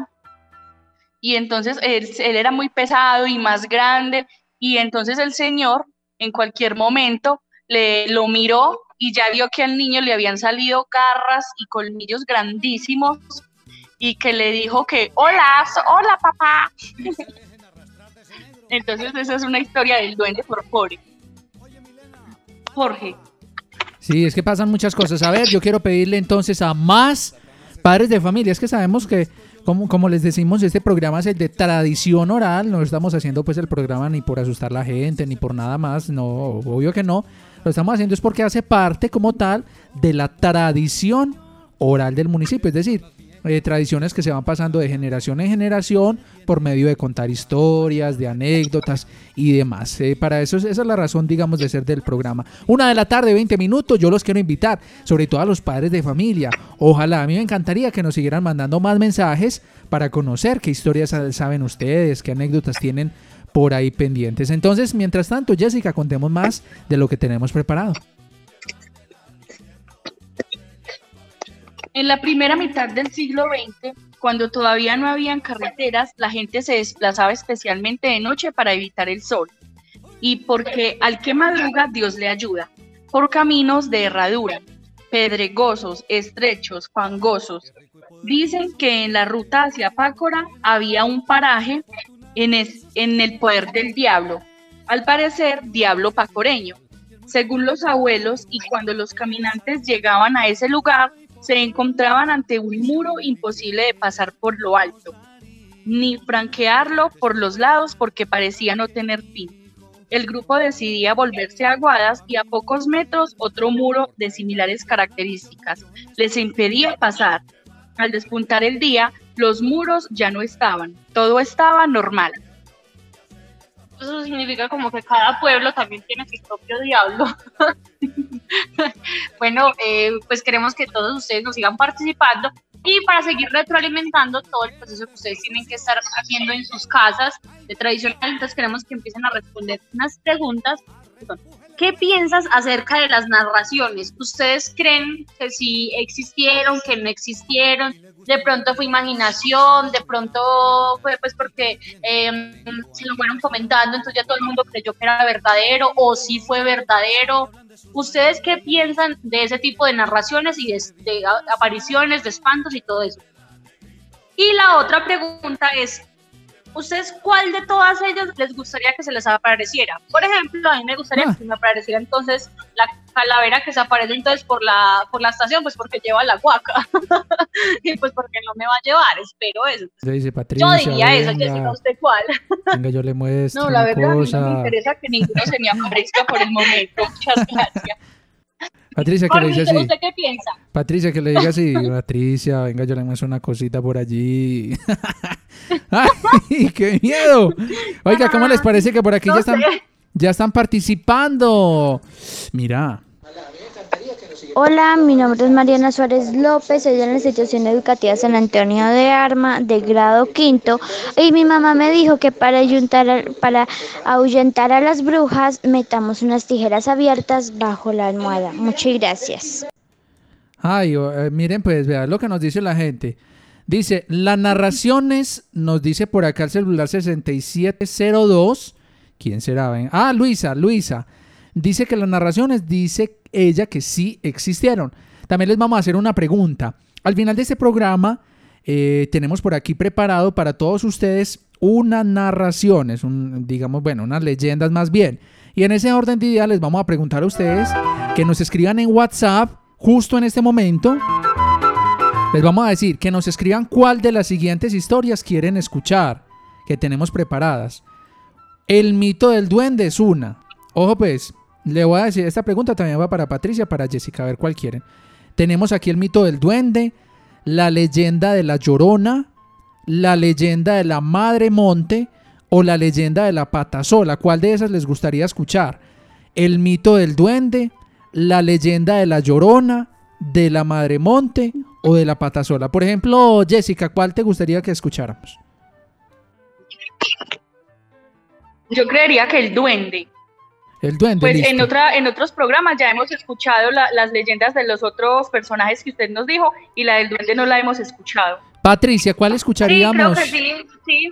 y entonces él, era muy pesado y más grande y entonces el señor en cualquier momento le lo miró y ya vio que al niño le habían salido garras y colmillos grandísimos y que le dijo que hola, hola papá. entonces esa es una historia del duende por. Jorge. Sí, es que pasan muchas cosas. A ver, yo quiero pedirle entonces a más padres de familia. Es que sabemos que como, como les decimos, este programa es el de tradición oral, no estamos haciendo pues el programa ni por asustar a la gente, ni por nada más, no, obvio que no. Lo estamos haciendo es porque hace parte como tal de la tradición oral del municipio, es decir, eh, tradiciones que se van pasando de generación en generación por medio de contar historias, de anécdotas y demás. Eh, para eso, esa es la razón, digamos, de ser del programa. Una de la tarde, 20 minutos, yo los quiero invitar, sobre todo a los padres de familia. Ojalá, a mí me encantaría que nos siguieran mandando más mensajes para conocer qué historias saben ustedes, qué anécdotas tienen por ahí pendientes. Entonces, mientras tanto, Jessica, contemos más de lo que tenemos preparado. En la primera mitad del siglo XX, cuando todavía no habían carreteras, la gente se desplazaba especialmente de noche para evitar el sol. Y porque al que madruga Dios le ayuda, por caminos de herradura, pedregosos, estrechos, fangosos. Dicen que en la ruta hacia Pácora había un paraje en, en el poder del diablo, al parecer diablo pacoreño. Según los abuelos, y cuando los caminantes llegaban a ese lugar, se encontraban ante un muro imposible de pasar por lo alto, ni franquearlo por los lados porque parecía no tener fin. El grupo decidía volverse a Aguadas y a pocos metros otro muro de similares características les impedía pasar. Al despuntar el día, los muros ya no estaban, todo estaba normal. Eso significa como que cada pueblo también tiene su propio diablo. bueno, eh, pues queremos que todos ustedes nos sigan participando y para seguir retroalimentando todo el proceso que ustedes tienen que estar haciendo en sus casas de tradicional, entonces queremos que empiecen a responder unas preguntas. ¿Qué piensas acerca de las narraciones? ¿Ustedes creen que sí existieron, que no existieron? De pronto fue imaginación, de pronto fue pues porque em, se lo fueron comentando, entonces ya todo el mundo creyó que era verdadero o sí fue verdadero. ¿Ustedes qué piensan de ese tipo de narraciones y de, apariciones, de espantos y todo eso? Y la otra pregunta es, ¿ustedes cuál de todas ellas les gustaría que se les apareciera? Por ejemplo, a mí me gustaría ah. que me apareciera entonces la calavera que se aparece entonces por la, por la estación, pues porque lleva la guaca. y pues porque no me va a llevar, espero eso. dice Patricia, yo diría eso, Jessica, ¿usted cuál? venga, yo le muestro No, la verdad, cosa. no me interesa que ninguno se me aparezca por el momento. Muchas gracias. Patricia, que le diga así. ¿Usted qué piensa? Patricia, que le diga así. Patricia, venga, yo le muestro una cosita por allí. ¡Ay, qué miedo! Oiga, ¿cómo les parece que por aquí ya están ya están participando. Mira. Hola, mi nombre es Mariana Suárez López, soy de la institución educativa San Antonio de Arma de grado quinto y mi mamá me dijo que para, para ahuyentar a las brujas metamos unas tijeras abiertas bajo la almohada. Muchas gracias. Ay, eh, miren pues, vean lo que nos dice la gente. Dice, las narraciones, nos dice por acá el celular 6702. ¿Quién será? Ah, Luisa, Luisa. Dice que las narraciones, dice ella que sí existieron. También les vamos a hacer una pregunta. Al final de este programa eh, tenemos por aquí preparado para todos ustedes unas narraciones, un, digamos, bueno, unas leyendas más bien. Y en ese orden de ideas les vamos a preguntar a ustedes que nos escriban en WhatsApp justo en este momento. Les vamos a decir que nos escriban cuál de las siguientes historias quieren escuchar que tenemos preparadas. El mito del duende es una. Ojo pues, le voy a decir, esta pregunta también va para Patricia, para Jessica, a ver cuál quieren. Tenemos aquí el mito del duende, la leyenda de la llorona, la leyenda de la madre monte o la leyenda de la pata sola. ¿Cuál de esas les gustaría escuchar? El mito del duende, la leyenda de la llorona, de la madre monte o de la pata sola. Por ejemplo, Jessica, ¿cuál te gustaría que escucháramos? Yo creería que el duende. El duende. Pues en, otra, en otros programas ya hemos escuchado las leyendas de los otros personajes que usted nos dijo y la del duende no la hemos escuchado. Patricia, ¿cuál escucharíamos? Sí, creo que sí, sí.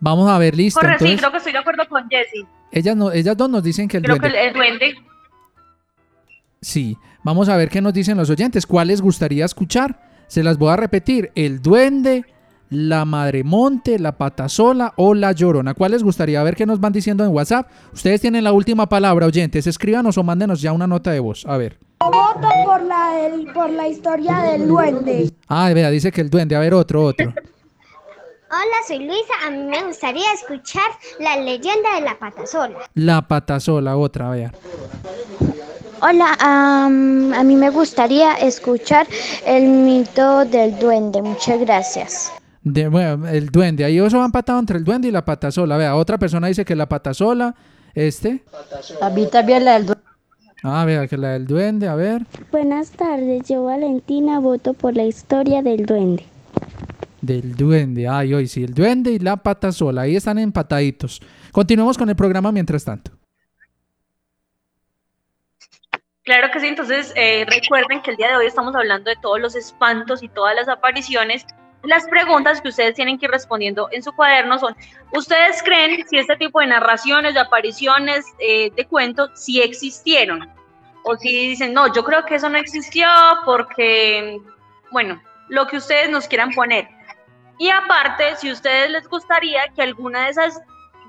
Vamos a ver, listo. Corre, sí, creo que estoy de acuerdo con Jessie. Ellas, no, ellas dos nos dicen que el creo duende. que el, duende. Sí, vamos a ver qué nos dicen los oyentes. ¿Cuál les gustaría escuchar? Se las voy a repetir. El duende, la madre monte, la patasola o la llorona. ¿Cuál les gustaría ver qué nos van diciendo en WhatsApp? Ustedes tienen la última palabra, oyentes. Escríbanos o mándenos ya una nota de voz. A ver. Voto por la, del- por la historia del duende. Ah, vea, dice que el duende. A ver, otro, otro. Hola, soy Luisa. A mí me gustaría escuchar la leyenda de la patasola. La patasola, otra, vea. Hola, am, a mí me gustaría escuchar el mito del duende. Muchas gracias. De, bueno, el duende. Ahí eso va empatado entre el duende y la patasola. Vea, otra persona dice que la patasola. Este. A mí también la del duende. Ah, vea, que la del duende. A ver. Buenas tardes, yo Valentina voto por la historia del duende. Del duende. Ay, hoy sí, el duende y la patasola. Ahí están empataditos. Continuemos con el programa mientras tanto. Claro que sí, entonces eh, recuerden que el día de hoy estamos hablando de todos los espantos y todas las apariciones. Las preguntas que ustedes tienen que ir respondiendo en su cuaderno son, ¿ustedes creen si este tipo de narraciones, de apariciones, eh, de cuentos, si existieron? O si dicen, no, yo creo que eso no existió porque, bueno, lo que ustedes nos quieran poner. Y aparte, si ustedes les gustaría que alguna de esas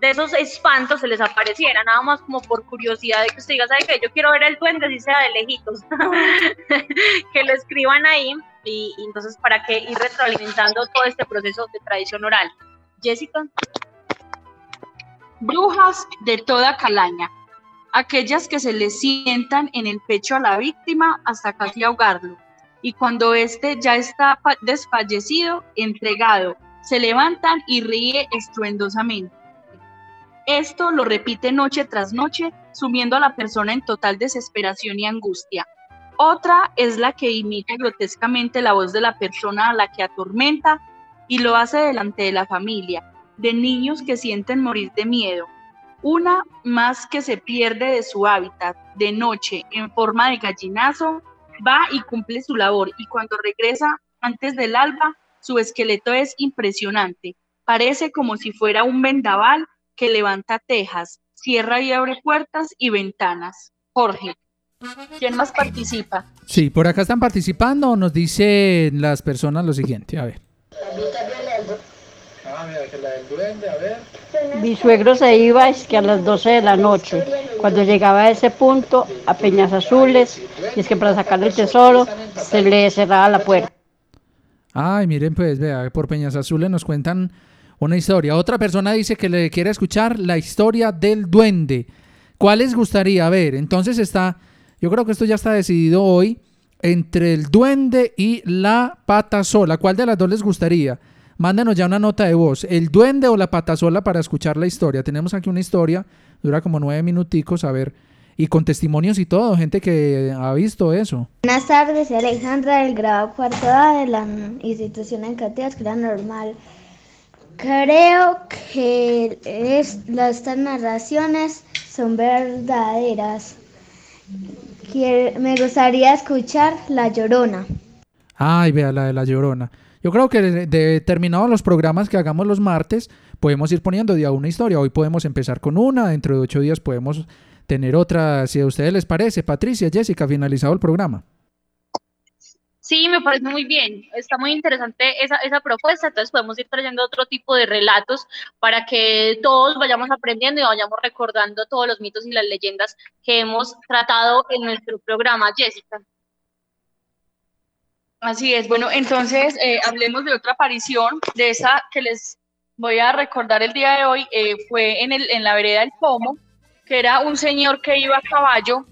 de esos espantos se les apareciera, nada más como por curiosidad de que usted diga, ¿sabe qué? Yo quiero ver el duende, si sea de lejitos, que lo escriban ahí y, entonces para que ir retroalimentando todo este proceso de tradición oral. Jessica. Brujas de toda calaña, aquellas que se le sientan en el pecho a la víctima hasta casi ahogarlo, y cuando éste ya está fa- desfallecido, entregado, se levantan y ríe estruendosamente. Esto lo repite noche tras noche, sumiendo a la persona en total desesperación y angustia. Otra es la que imita grotescamente la voz de la persona a la que atormenta y lo hace delante de la familia, de niños que sienten morir de miedo. Una más que se pierde de su hábitat de noche en forma de gallinazo, va y cumple su labor y cuando regresa antes del alba, su esqueleto es impresionante. Parece como si fuera un vendaval que levanta tejas, cierra y abre puertas y ventanas. Jorge, ¿quién más participa? Sí, por acá están participando. Nos dicen las personas lo siguiente. A ver. Ah, a. Mi suegro se iba es que a las 12 de la noche. Cuando llegaba a ese punto, a Peñas Azules, y es que para sacar el tesoro se le cerraba la puerta. Ay, miren, pues, vea, por Peñas Azules nos cuentan una historia. Otra persona dice que le quiere escuchar la historia del duende. ¿Cuál les gustaría ver? Entonces está, yo creo que esto ya está decidido hoy entre el duende y la pata sola. ¿Cuál de las dos les gustaría? Mándanos ya una nota de voz. ¿El duende o la pata sola para escuchar la historia? Tenemos aquí una historia, dura como nueve minuticos. A ver, y con testimonios y todo, gente que ha visto eso. Buenas tardes, Alejandra del grado cuarto de la institución educativa Escuela Normal. Creo que es, estas narraciones son verdaderas. Quiero- me gustaría escuchar La Llorona. Ay, vea la de la Llorona. Yo creo que de terminados los programas que hagamos los martes, podemos ir poniendo día una historia. Hoy podemos empezar con una, dentro de ocho días podemos tener otra, si a ustedes les parece. Patricia, Jessica, finalizado el programa. Sí, me parece muy bien. Está muy interesante esa, esa propuesta. Entonces podemos ir trayendo otro tipo de relatos para que todos vayamos aprendiendo y vayamos recordando todos los mitos y las leyendas que hemos tratado en nuestro programa, Jessica. Así es, bueno, entonces eh, hablemos de otra aparición, de esa que les voy a recordar el día de hoy, eh, fue en, el, en la vereda del Pomo, que era un señor que iba a caballo,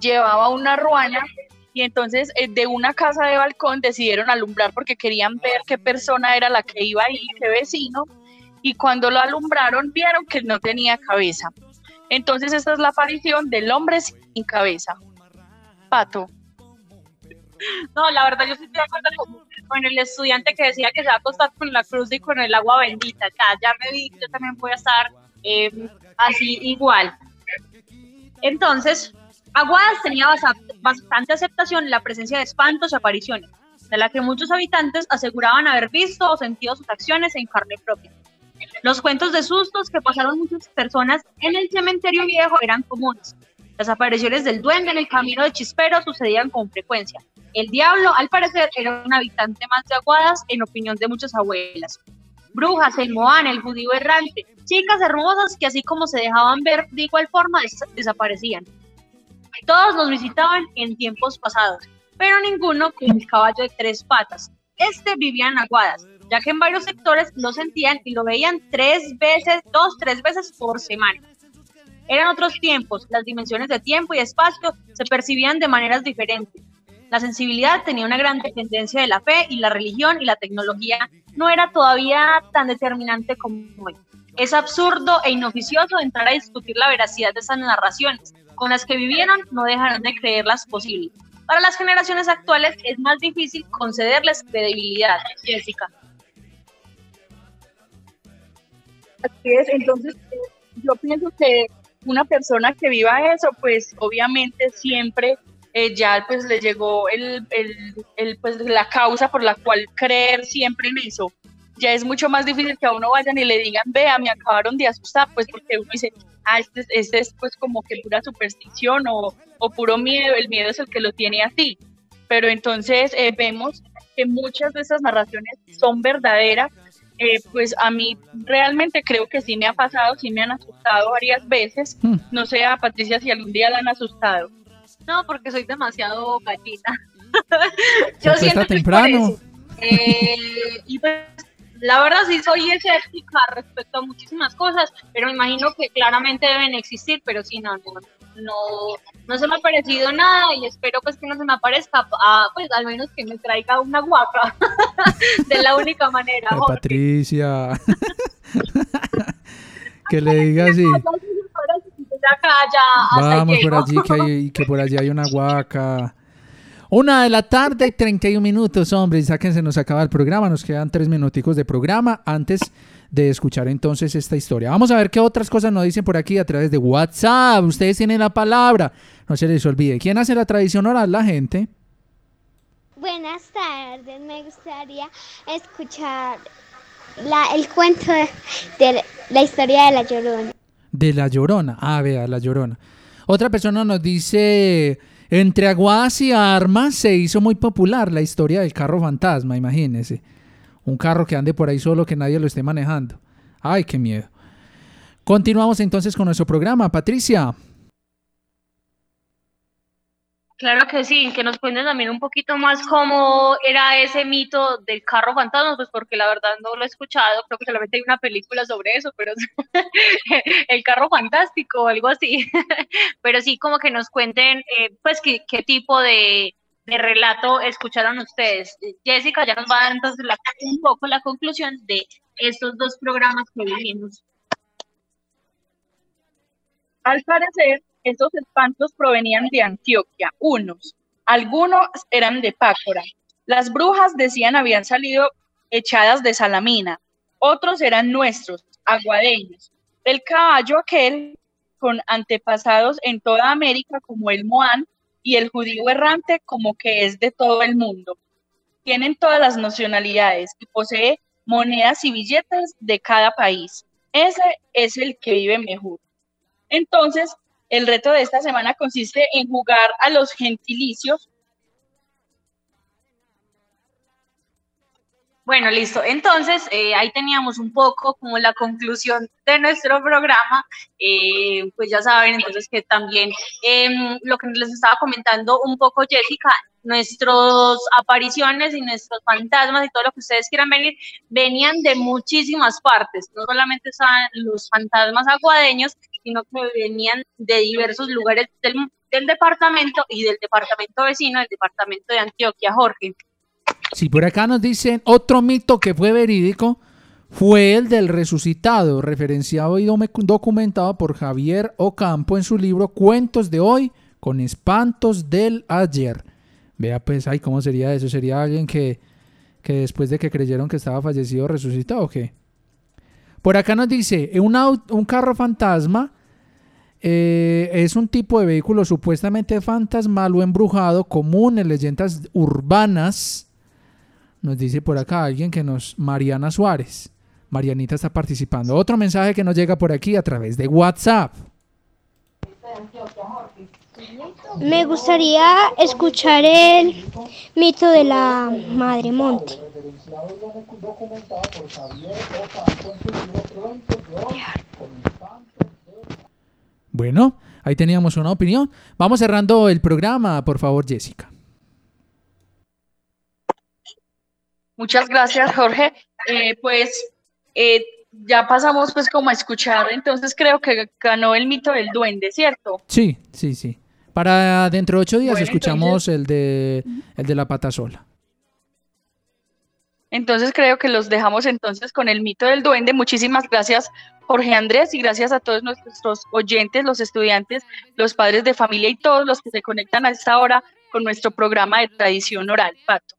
llevaba una ruana y entonces eh, de una casa de balcón decidieron alumbrar porque querían ver qué persona era la que iba ahí, qué vecino, y cuando lo alumbraron vieron que no tenía cabeza. Entonces esta es la aparición del hombre sin cabeza. Pato. No, la verdad yo sí estoy de acuerdo con, con el estudiante que decía que se va a acostar con la cruz y con el agua bendita. Ya, ya me vi, yo también voy a estar eh, así igual. Entonces, Aguadas tenía bastante aceptación la presencia de espantos y apariciones, de la que muchos habitantes aseguraban haber visto o sentido sus acciones en carne propia. Los cuentos de sustos que pasaron muchas personas en el cementerio viejo eran comunes. Las apariciones del duende en el camino de Chispero sucedían con frecuencia. El diablo, al parecer, era un habitante más de Aguadas, en opinión de muchas abuelas. Brujas, el Moán, el judío errante, chicas hermosas que así como se dejaban ver de igual forma des- desaparecían. Todos nos visitaban en tiempos pasados, pero ninguno con el caballo de tres patas. Este vivía en Aguadas, ya que en varios sectores lo sentían y lo veían tres veces, dos, tres veces por semana. Eran otros tiempos, las dimensiones de tiempo y espacio se percibían de maneras diferentes. La sensibilidad tenía una gran dependencia de la fe y la religión y la tecnología no era todavía tan determinante como hoy. Es absurdo e inoficioso entrar a discutir la veracidad de esas narraciones. Con las que vivieron no dejarán de creerlas posibles. Para las generaciones actuales es más difícil concederles credibilidad, Jessica. Así es, entonces eh, yo pienso que una persona que viva eso, pues obviamente siempre eh, ya pues le llegó el, el- el, pues la causa por la cual creer siempre en eso. Ya es mucho más difícil que a uno vayan y le digan, vea, me acabaron de asustar, pues porque uno dice, ah, este, es- este es pues como que pura superstición o, o puro miedo, el miedo es el que lo tiene a ti. Pero entonces eh, vemos que muchas de esas narraciones son verdaderas eh, pues a mí realmente creo que sí me ha pasado, sí me han asustado varias veces. No sé a Patricia si algún día la han asustado. No, porque soy demasiado gallina. Es por temprano. Eh, y pues la verdad sí soy escéptica respecto a muchísimas cosas, pero me imagino que claramente deben existir, pero sí, no, no, no, no se me ha parecido nada y espero pues que no se me aparezca, ah, pues al menos que me traiga una guaca, de la única manera. Patricia. que le diga así. Vamos por allí, que, hay- que por allí hay una guaca. Una de la tarde, 31 minutos, hombre. Ya que se nos acaba el programa, nos quedan tres minuticos de programa antes de escuchar entonces esta historia. Vamos a ver qué otras cosas nos dicen por aquí a través de WhatsApp. Ustedes tienen la palabra. No se les olvide. ¿Quién hace la tradición oral? La gente. Buenas tardes, me gustaría escuchar la, el cuento de, de la historia de la Llorona. De La Llorona. Ah, vea, La Llorona. Otra persona nos dice, entre Aguadas y Armas se hizo muy popular la historia del carro fantasma, imagínese. Un carro que ande por ahí solo, que nadie lo esté manejando. Ay, qué miedo. Continuamos entonces con nuestro programa. Patricia. Claro que sí, que nos cuenten también un poquito más cómo era ese mito del carro fantasma, pues porque la verdad no lo he escuchado, creo que solamente hay una película sobre eso, pero el carro fantástico o algo así. Pero sí, como que nos cuenten, eh, pues, qué, tipo de, de relato escucharon ustedes. Jessica ya nos va a dar entonces un poco la conclusión de estos dos programas que vivimos. Al parecer, estos espantos provenían de Antioquia, unos, algunos eran de Pácora. Las brujas decían habían salido echadas de Salamina, otros eran nuestros, aguadeños. El caballo aquel con antepasados en toda América como el Moán y el judío errante como que es de todo el mundo. Tienen todas las nacionalidades y posee monedas y billetes de cada país. Ese es el que vive mejor. Entonces, el reto de esta semana consiste en jugar a los gentilicios Bueno, listo. Entonces, eh, ahí teníamos un poco como la conclusión de nuestro programa. Eh, pues ya saben, entonces que también em, lo que les estaba comentando un poco Jessica, nuestras apariciones y nuestros fantasmas y todo lo que ustedes quieran venir, venían de muchísimas partes. No solamente estaban los fantasmas aguadeños, sino que venían de diversos lugares del, departamento y del departamento vecino, del departamento de Antioquia, Jorge. Si por acá nos dicen otro mito que fue verídico, fue el del resucitado, referenciado y documentado por Javier Ocampo en su libro Cuentos de hoy con espantos del ayer. Vea pues, ay, ¿cómo sería eso? ¿Sería alguien que, que después de que creyeron que estaba fallecido resucitó o qué? Por acá nos dice, un, un carro fantasma eh, es un tipo de vehículo supuestamente fantasmal o embrujado común en leyendas urbanas nos dice por acá alguien que nos... Mariana Suárez. Marianita está participando. Otro mensaje que nos llega por aquí a través de WhatsApp. Me gustaría escuchar el mito de la Madre Monte. Bueno, ahí teníamos una opinión. Vamos cerrando el programa, por favor, Jessica. Muchas gracias, Jorge. Eh, pues eh, ya pasamos pues como a escuchar, entonces creo que ganó el mito del duende, ¿cierto? Sí, sí, sí. Para dentro de ocho días escuchamos el, de, el de la pata sola. Entonces creo que los dejamos entonces con el mito del duende. Muchísimas gracias Jorge Andrés y gracias a todos nuestros oyentes, los estudiantes, los padres de familia y todos los que se conectan a esta hora con nuestro programa de tradición oral. Pato.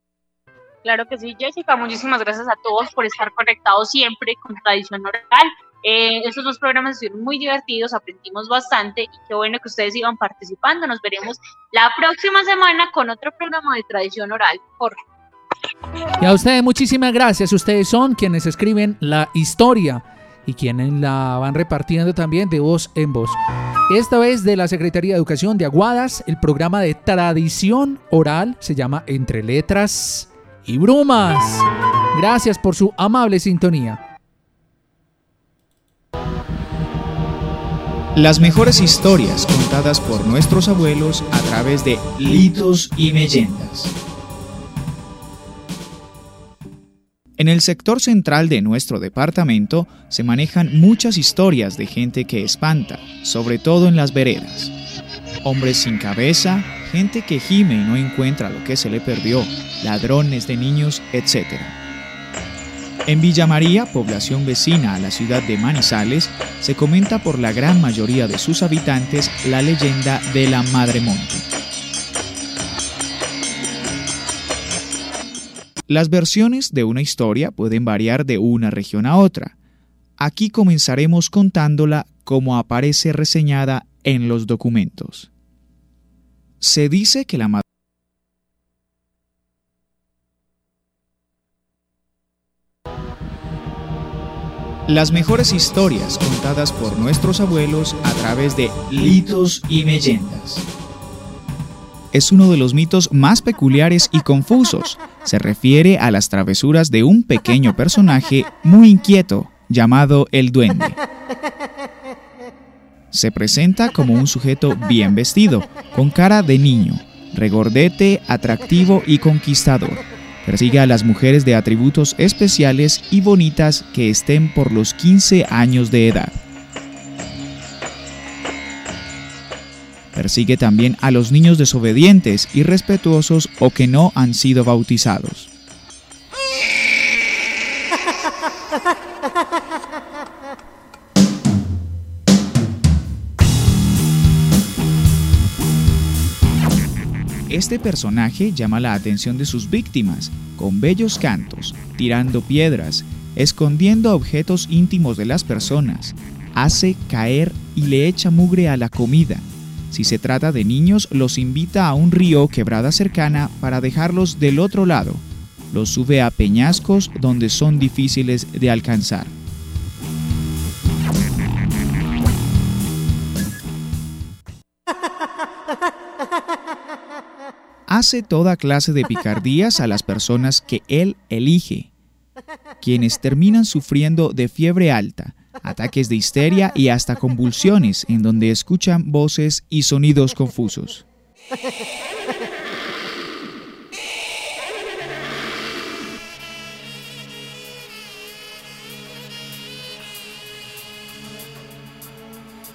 Claro que sí, Jessica. Muchísimas gracias a todos por estar conectados siempre con Tradición Oral. Eh, estos dos programas estuvieron muy divertidos, aprendimos bastante y qué bueno que ustedes iban participando. Nos veremos la próxima semana con otro programa de Tradición Oral. Jorge. Y a ustedes muchísimas gracias. Ustedes son quienes escriben la historia y quienes la van repartiendo también de voz en voz. Esta vez de la Secretaría de Educación de Aguadas, el programa de tradición oral se llama Entre Letras y Brumas. Gracias por su amable sintonía. Las mejores historias contadas por nuestros abuelos a través de litos y leyendas. En el sector central de nuestro departamento se manejan muchas historias de gente que espanta, sobre todo en las veredas. Hombres sin cabeza, gente que gime y no encuentra lo que se le perdió, ladrones de niños, etc. En Villa María, población vecina a la ciudad de Manizales, se comenta por la gran mayoría de sus habitantes la leyenda de la Madre Monte. Las versiones de una historia pueden variar de una región a otra. Aquí comenzaremos contándola como aparece reseñada en los documentos. Se dice que la madre Las mejores historias contadas por nuestros abuelos a través de litos y leyendas. Es uno de los mitos más peculiares y confusos. Se refiere a las travesuras de un pequeño personaje muy inquieto llamado el duende. Se presenta como un sujeto bien vestido, con cara de niño, regordete, atractivo y conquistador Persigue a las mujeres de atributos especiales y bonitas que estén por los 15 años de edad. Persigue también a los niños desobedientes, irrespetuosos o que no han sido bautizados. Este personaje llama la atención de sus víctimas con bellos cantos, tirando piedras, escondiendo objetos íntimos de las personas, hace caer y le echa mugre a la comida. Si se trata de niños, los invita a un río quebrada cercana para dejarlos del otro lado. Los sube a peñascos donde son difíciles de alcanzar. Hace toda clase de picardías a las personas que él elige, quienes terminan sufriendo de fiebre alta, ataques de histeria y hasta convulsiones en donde escuchan voces y sonidos confusos.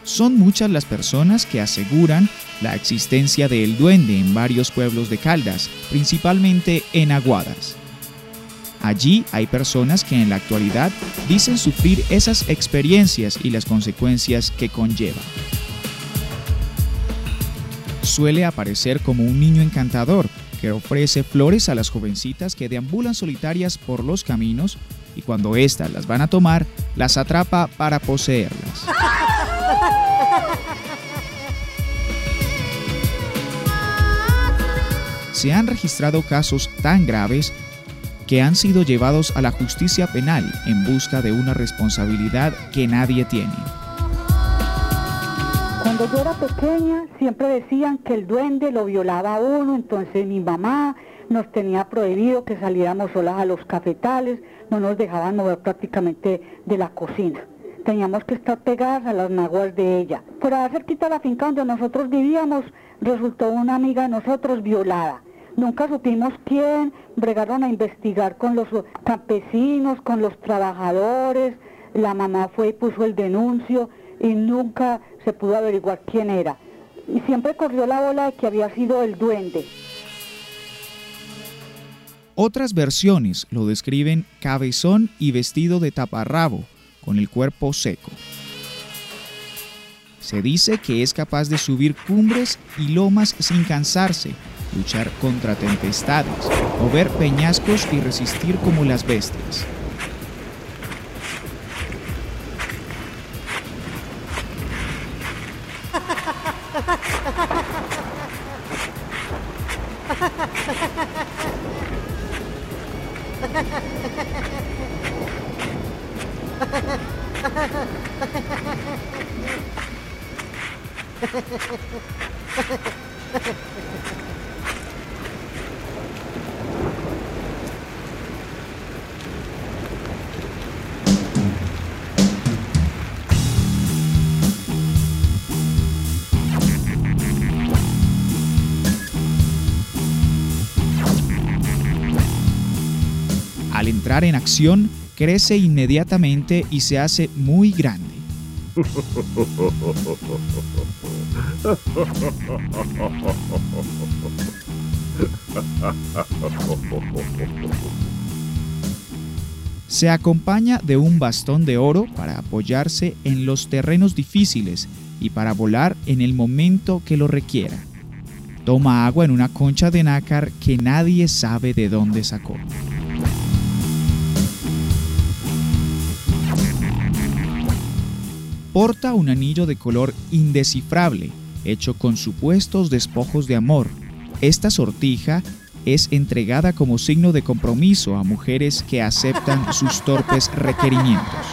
Son muchas las personas que aseguran la existencia del duende en varios pueblos de Caldas, principalmente en Aguadas. Allí hay personas que en la actualidad dicen sufrir esas experiencias y las consecuencias que conlleva. Suele aparecer como un niño encantador que ofrece flores a las jovencitas que deambulan solitarias por los caminos y cuando éstas las van a tomar, las atrapa para poseerlas. Se han registrado casos tan graves que han sido llevados a la justicia penal en busca de una responsabilidad que nadie tiene. Cuando yo era pequeña siempre decían que el duende lo violaba a uno, entonces mi mamá nos tenía prohibido que saliéramos solas a los cafetales, no nos dejaban mover prácticamente de la cocina. Teníamos que estar pegadas a las naguas de ella. Por haber cerquita la finca donde nosotros vivíamos, resultó una amiga de nosotros violada. Nunca supimos quién, bregaron a investigar con los campesinos, con los trabajadores, la mamá fue y puso el denuncio y nunca se pudo averiguar quién era. Y siempre corrió la bola de que había sido el duende. Otras versiones lo describen cabezón y vestido de taparrabo, con el cuerpo seco. Se dice que es capaz de subir cumbres y lomas sin cansarse luchar contra tempestades, mover peñascos y resistir como las bestias. En acción, crece inmediatamente y se hace muy grande. Se acompaña de un bastón de oro para apoyarse en los terrenos difíciles y para volar en el momento que lo requiera. Toma agua en una concha de nácar que nadie sabe de dónde sacó. Porta un anillo de color indescifrable, hecho con supuestos despojos de amor. Esta sortija es entregada como signo de compromiso a mujeres que aceptan sus torpes requerimientos.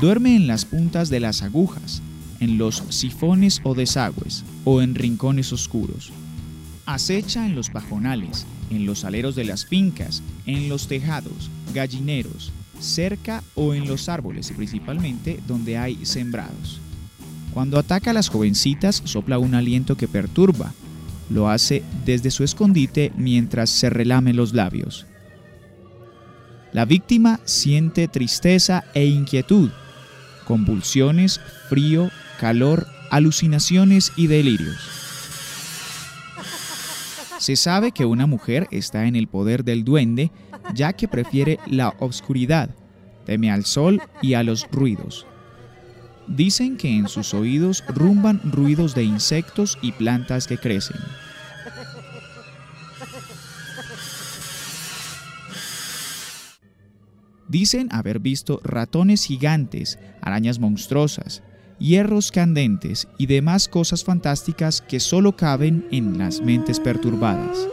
Duerme en las puntas de las agujas, en los sifones o desagües, o en rincones oscuros. Acecha en los pajonales, en los aleros de las fincas, en los tejados, gallineros, cerca o en los árboles, principalmente donde hay sembrados. Cuando ataca a las jovencitas, sopla un aliento que perturba. Lo hace desde su escondite mientras se relame los labios. La víctima siente tristeza e inquietud, convulsiones, frío, calor, alucinaciones y delirios. Se sabe que una mujer está en el poder del duende ya que prefiere la oscuridad, teme al sol y a los ruidos. Dicen que en sus oídos rumban ruidos de insectos y plantas que crecen. Dicen haber visto ratones gigantes, arañas monstruosas, hierros candentes y demás cosas fantásticas que solo caben en las mentes perturbadas.